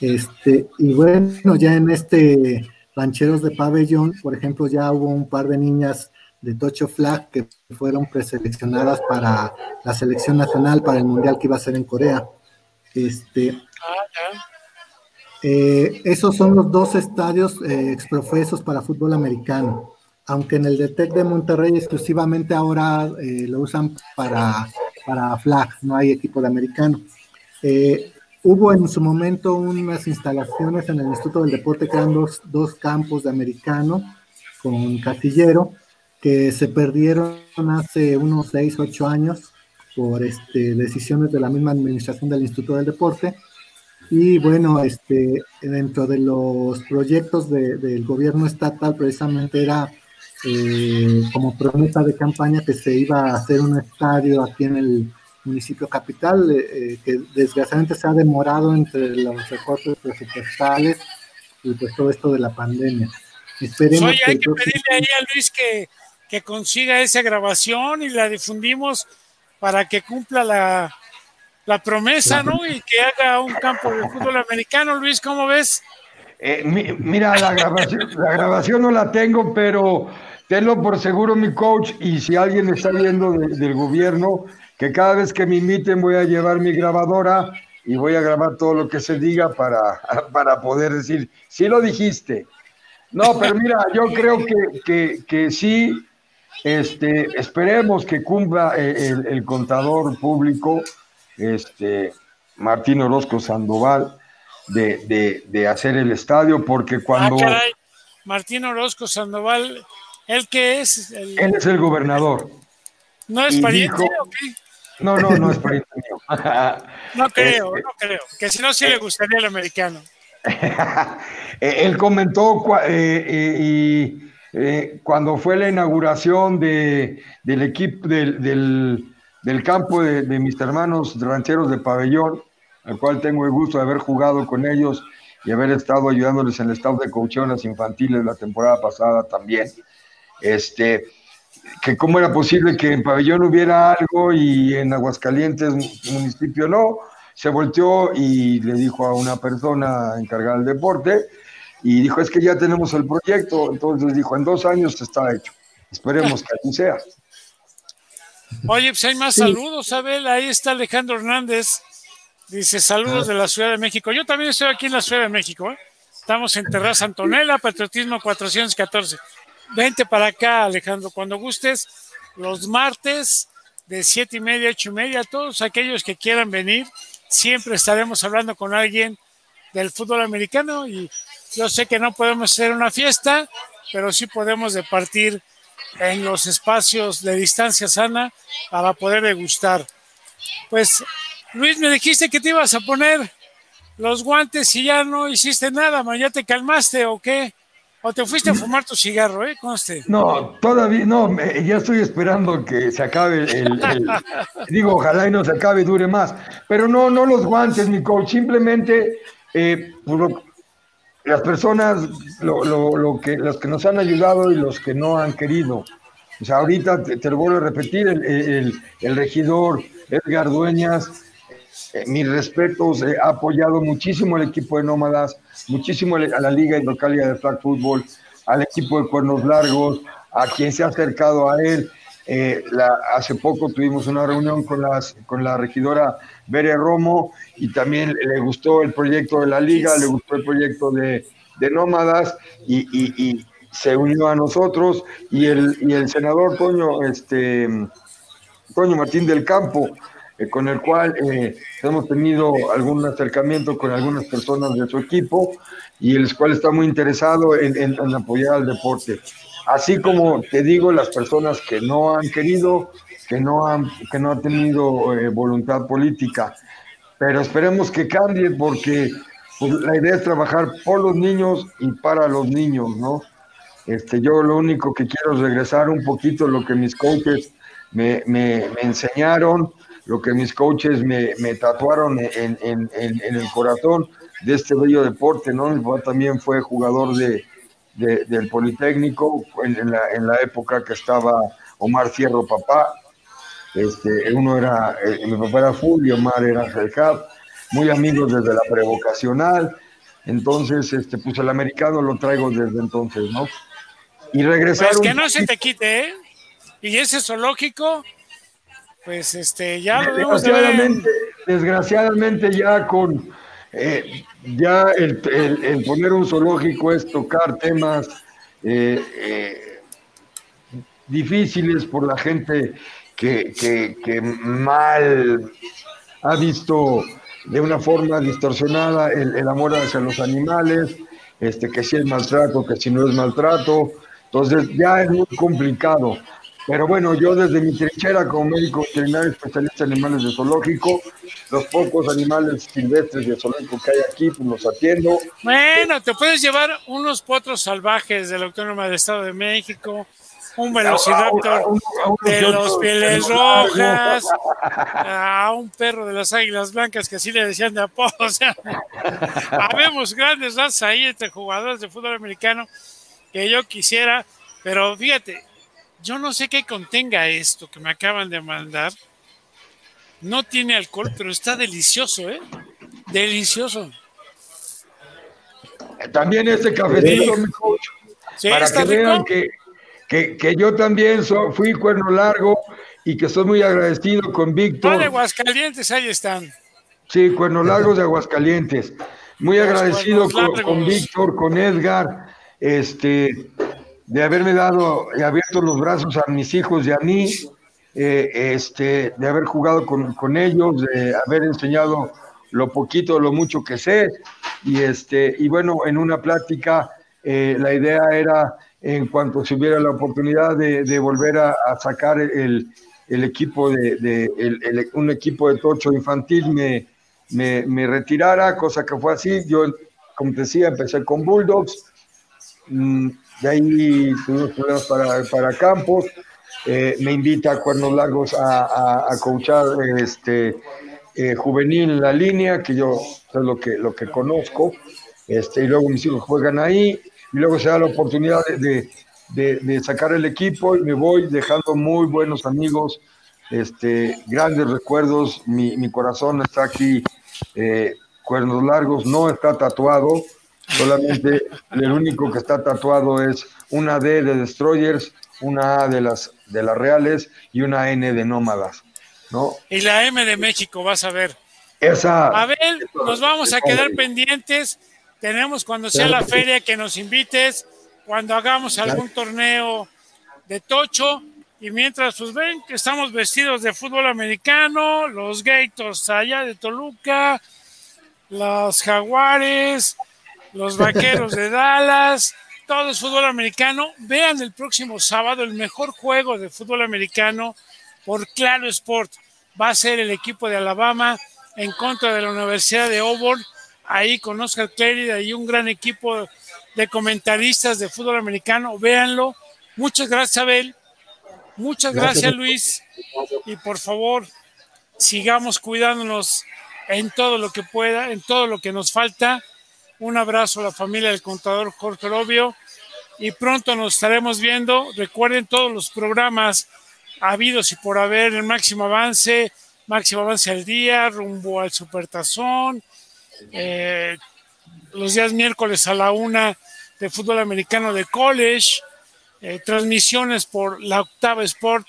Este, y bueno, ya en este Rancheros de Pabellón, por ejemplo, ya hubo un par de niñas de Tocho Flag que fueron preseleccionadas para la selección nacional para el mundial que iba a ser en Corea. Este, eh, esos son los dos estadios exprofesos para fútbol americano aunque en el de Tec de Monterrey exclusivamente ahora eh, lo usan para, para flag, no hay equipo de americano. Eh, hubo en su momento unas instalaciones en el Instituto del Deporte que eran dos, dos campos de americano con casillero que se perdieron hace unos 6, 8 años por este, decisiones de la misma administración del Instituto del Deporte. Y bueno, este, dentro de los proyectos del gobierno estatal precisamente era eh, como promesa de campaña que se iba a hacer un estadio aquí en el municipio capital, eh, eh, que desgraciadamente se ha demorado entre los recortes presupuestales y pues todo esto de la pandemia. Esperemos Oye, hay que, pedirle ahí a Luis que, que consiga esa grabación y la difundimos para que cumpla la, la promesa, ¿no? Y que haga un campo de fútbol americano. Luis, ¿cómo ves? mira, la grabación, la grabación no la tengo, pero Tenlo por seguro, mi coach, y si alguien está viendo del gobierno, que cada vez que me inviten voy a llevar mi grabadora y voy a grabar todo lo que se diga para, para poder decir, sí lo dijiste. No, pero mira, yo creo que, que, sí, este, esperemos que cumpla eh, el, contador público, este, Martín Orozco Sandoval, de, de, hacer el estadio, porque cuando... Ah, Martín Orozco Sandoval ¿El qué es? Él es el gobernador. ¿No es pariente o qué? No, no, no es pariente mío. no creo, este, no creo. Que si no, sí le eh, gustaría el americano. Eh, él comentó eh, y cuando fue la inauguración de, del equipo del, del, campo de, mis hermanos rancheros de pabellón, al cual tengo el gusto de haber jugado con ellos y haber estado ayudándoles en el estado de coaching infantiles la temporada pasada también este, que cómo era posible que en Pabellón hubiera algo y en Aguascalientes, municipio, no. Se volteó y le dijo a una persona encargada del deporte y dijo, es que ya tenemos el proyecto. Entonces dijo, en dos años está hecho. Esperemos que así sea. Oye, pues hay más saludos, Abel. Ahí está Alejandro Hernández. Dice, saludos de la Ciudad de México. Yo también estoy aquí en la Ciudad de México. ¿eh? Estamos en Terraza Antonella, Patriotismo 414. Vente para acá, Alejandro, cuando gustes, los martes de siete y media, ocho y media, todos aquellos que quieran venir, siempre estaremos hablando con alguien del fútbol americano y yo sé que no podemos hacer una fiesta, pero sí podemos departir en los espacios de distancia sana para poder degustar. Pues, Luis, me dijiste que te ibas a poner los guantes y ya no hiciste nada, ¿ya te calmaste o qué? ¿O te fuiste a fumar tu cigarro, eh? Conste. No, todavía, no, ya estoy esperando que se acabe el, digo, ojalá y no se acabe y dure más. Pero no, no los guantes, mi coach, simplemente eh, las personas, lo, lo, lo, que, los que nos han ayudado y los que no han querido. O sea, ahorita te, lo vuelvo a repetir, el, el, el regidor Edgar Dueñas, eh, mis respetos, eh, ha apoyado muchísimo al equipo de Nómadas, muchísimo a la Liga Hidrocalia de Flag Football, al equipo de Cuernos Largos, a quien se ha acercado a él. Eh, hace poco tuvimos una reunión con, las, con la regidora Bere Romo y también le gustó el proyecto de la liga, le gustó el proyecto de, de Nómadas y, y, se unió a nosotros y el, y el senador Toño, este, Toño Martín del Campo, eh, con el cual eh, hemos tenido algún acercamiento con algunas personas de su equipo y el cual está muy interesado en, apoyar al deporte. Así como te digo, las personas que no han querido, que no han, que no han tenido eh, voluntad política. Pero esperemos que cambie porque pues, la idea es trabajar por los niños y para los niños, ¿no? Este, yo lo único que quiero es regresar un poquito lo que mis coaches me, me, me enseñaron, lo que mis coaches me, me tatuaron en, en, en, en, el corazón de este bello deporte, ¿no? Mi papá también fue jugador de, de del Politécnico en, la, en la época que estaba Omar Fierro papá. Este, uno era, eh, mi papá era Fulvio, Omar era el muy amigos desde la prevocacional. Entonces, este, pues el americano lo traigo desde entonces, ¿no? Y regresar. Pues que no se te quite, ¿eh? Y ese zoológico, pues este, ya lo desgraciadamente, desgraciadamente ya con eh, ya el, el, poner un zoológico es tocar temas eh, eh, difíciles por la gente que, que, que, mal ha visto de una forma distorsionada el, el, amor hacia los animales, este, que si es maltrato, que si no es maltrato. Entonces ya es muy complicado. Pero bueno, yo desde mi trinchera como médico veterinario especialista en animales de zoológico, los pocos animales silvestres de zoológico que hay aquí, pues los atiendo. Bueno, te puedes llevar unos potros salvajes del Autónoma del Estado de México, un velociraptor de los pieles rojas, a un perro de las águilas blancas que así le decían de apodo. O sea, habemos grandes razas ahí entre jugadores de fútbol americano que yo quisiera, pero fíjate, yo no sé qué contenga esto que me acaban de mandar. No tiene alcohol, pero está delicioso, ¿eh? Delicioso. También este cafecito, mi coach, para que vean que, que, yo también fui cuerno largo y que estoy muy agradecido con Víctor. Ah, de Aguascalientes, ahí están. Sí, cuerno largos de Aguascalientes. Muy agradecido con, con Víctor, con Edgar, este, de haberme dado y abierto los brazos a mis hijos y a mí, eh, este, de haber jugado con, con, ellos, de haber enseñado lo poquito, lo mucho que sé. Y, este, y bueno, en una plática, eh, la idea era, en cuanto se hubiera la oportunidad de, de volver a, a, sacar el, el equipo de, de el, un equipo de tocho infantil, me, me, me retirara, cosa que fue así. Yo, como te decía, empecé con Bulldogs. Mm, de ahí tuvimos problemas para, para Campos. Eh, me invita a Cuernos Largos a, a, a coachar este, eh, juvenil en la línea, que yo es lo que, lo que conozco. Este, y luego mis hijos juegan ahí. Y luego se da la oportunidad de, de, sacar el equipo y me voy dejando muy buenos amigos, este, grandes recuerdos. Mi, mi corazón está aquí. Eh, cuernos largos, no está tatuado, Solamente el único que está tatuado es una D de Destroyers, una A de las, de las Reales y una N de Nómadas. ¿no? Y la M de México, vas a ver. Esa. Abel, nos vamos a quedar pendientes. Tenemos cuando sea la feria que nos invites, cuando hagamos algún torneo de tocho. Y mientras, pues ven que estamos vestidos de fútbol americano, los Gators allá de Toluca, los Jaguares, los Vaqueros de Dallas, todo es fútbol americano. Vean el próximo sábado el mejor juego de fútbol americano por Claro Sport. Va a ser el equipo de Alabama en contra de la Universidad de Auburn. Ahí con Oscar Clérida y un gran equipo de comentaristas de fútbol americano. Véanlo. Muchas gracias, Abel. Muchas gracias, Luis. Y por favor, sigamos cuidándonos en todo lo que pueda, en todo lo que nos falta un abrazo a la familia del contador Jorge y pronto nos estaremos viendo. Recuerden todos los programas habidos y por haber el máximo avance, máximo avance al día, rumbo al supertazón, eh, los días miércoles a la una de fútbol americano de college, eh, transmisiones por la octava sport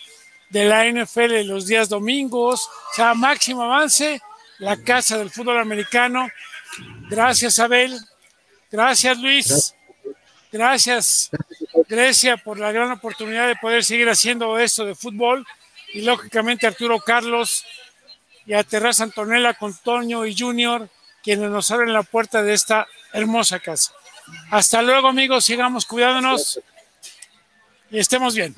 de la NFL los días domingos, o sea, máximo avance, la casa del fútbol americano Gracias, Abel. Gracias, Luis. Gracias. Grecia por la gran oportunidad de poder seguir haciendo esto de fútbol y lógicamente Arturo Carlos y a Terraza Antonella con Toño y Junior, quienes nos abren la puerta de esta hermosa casa. Hasta luego amigos, sigamos cuidándonos y estemos bien.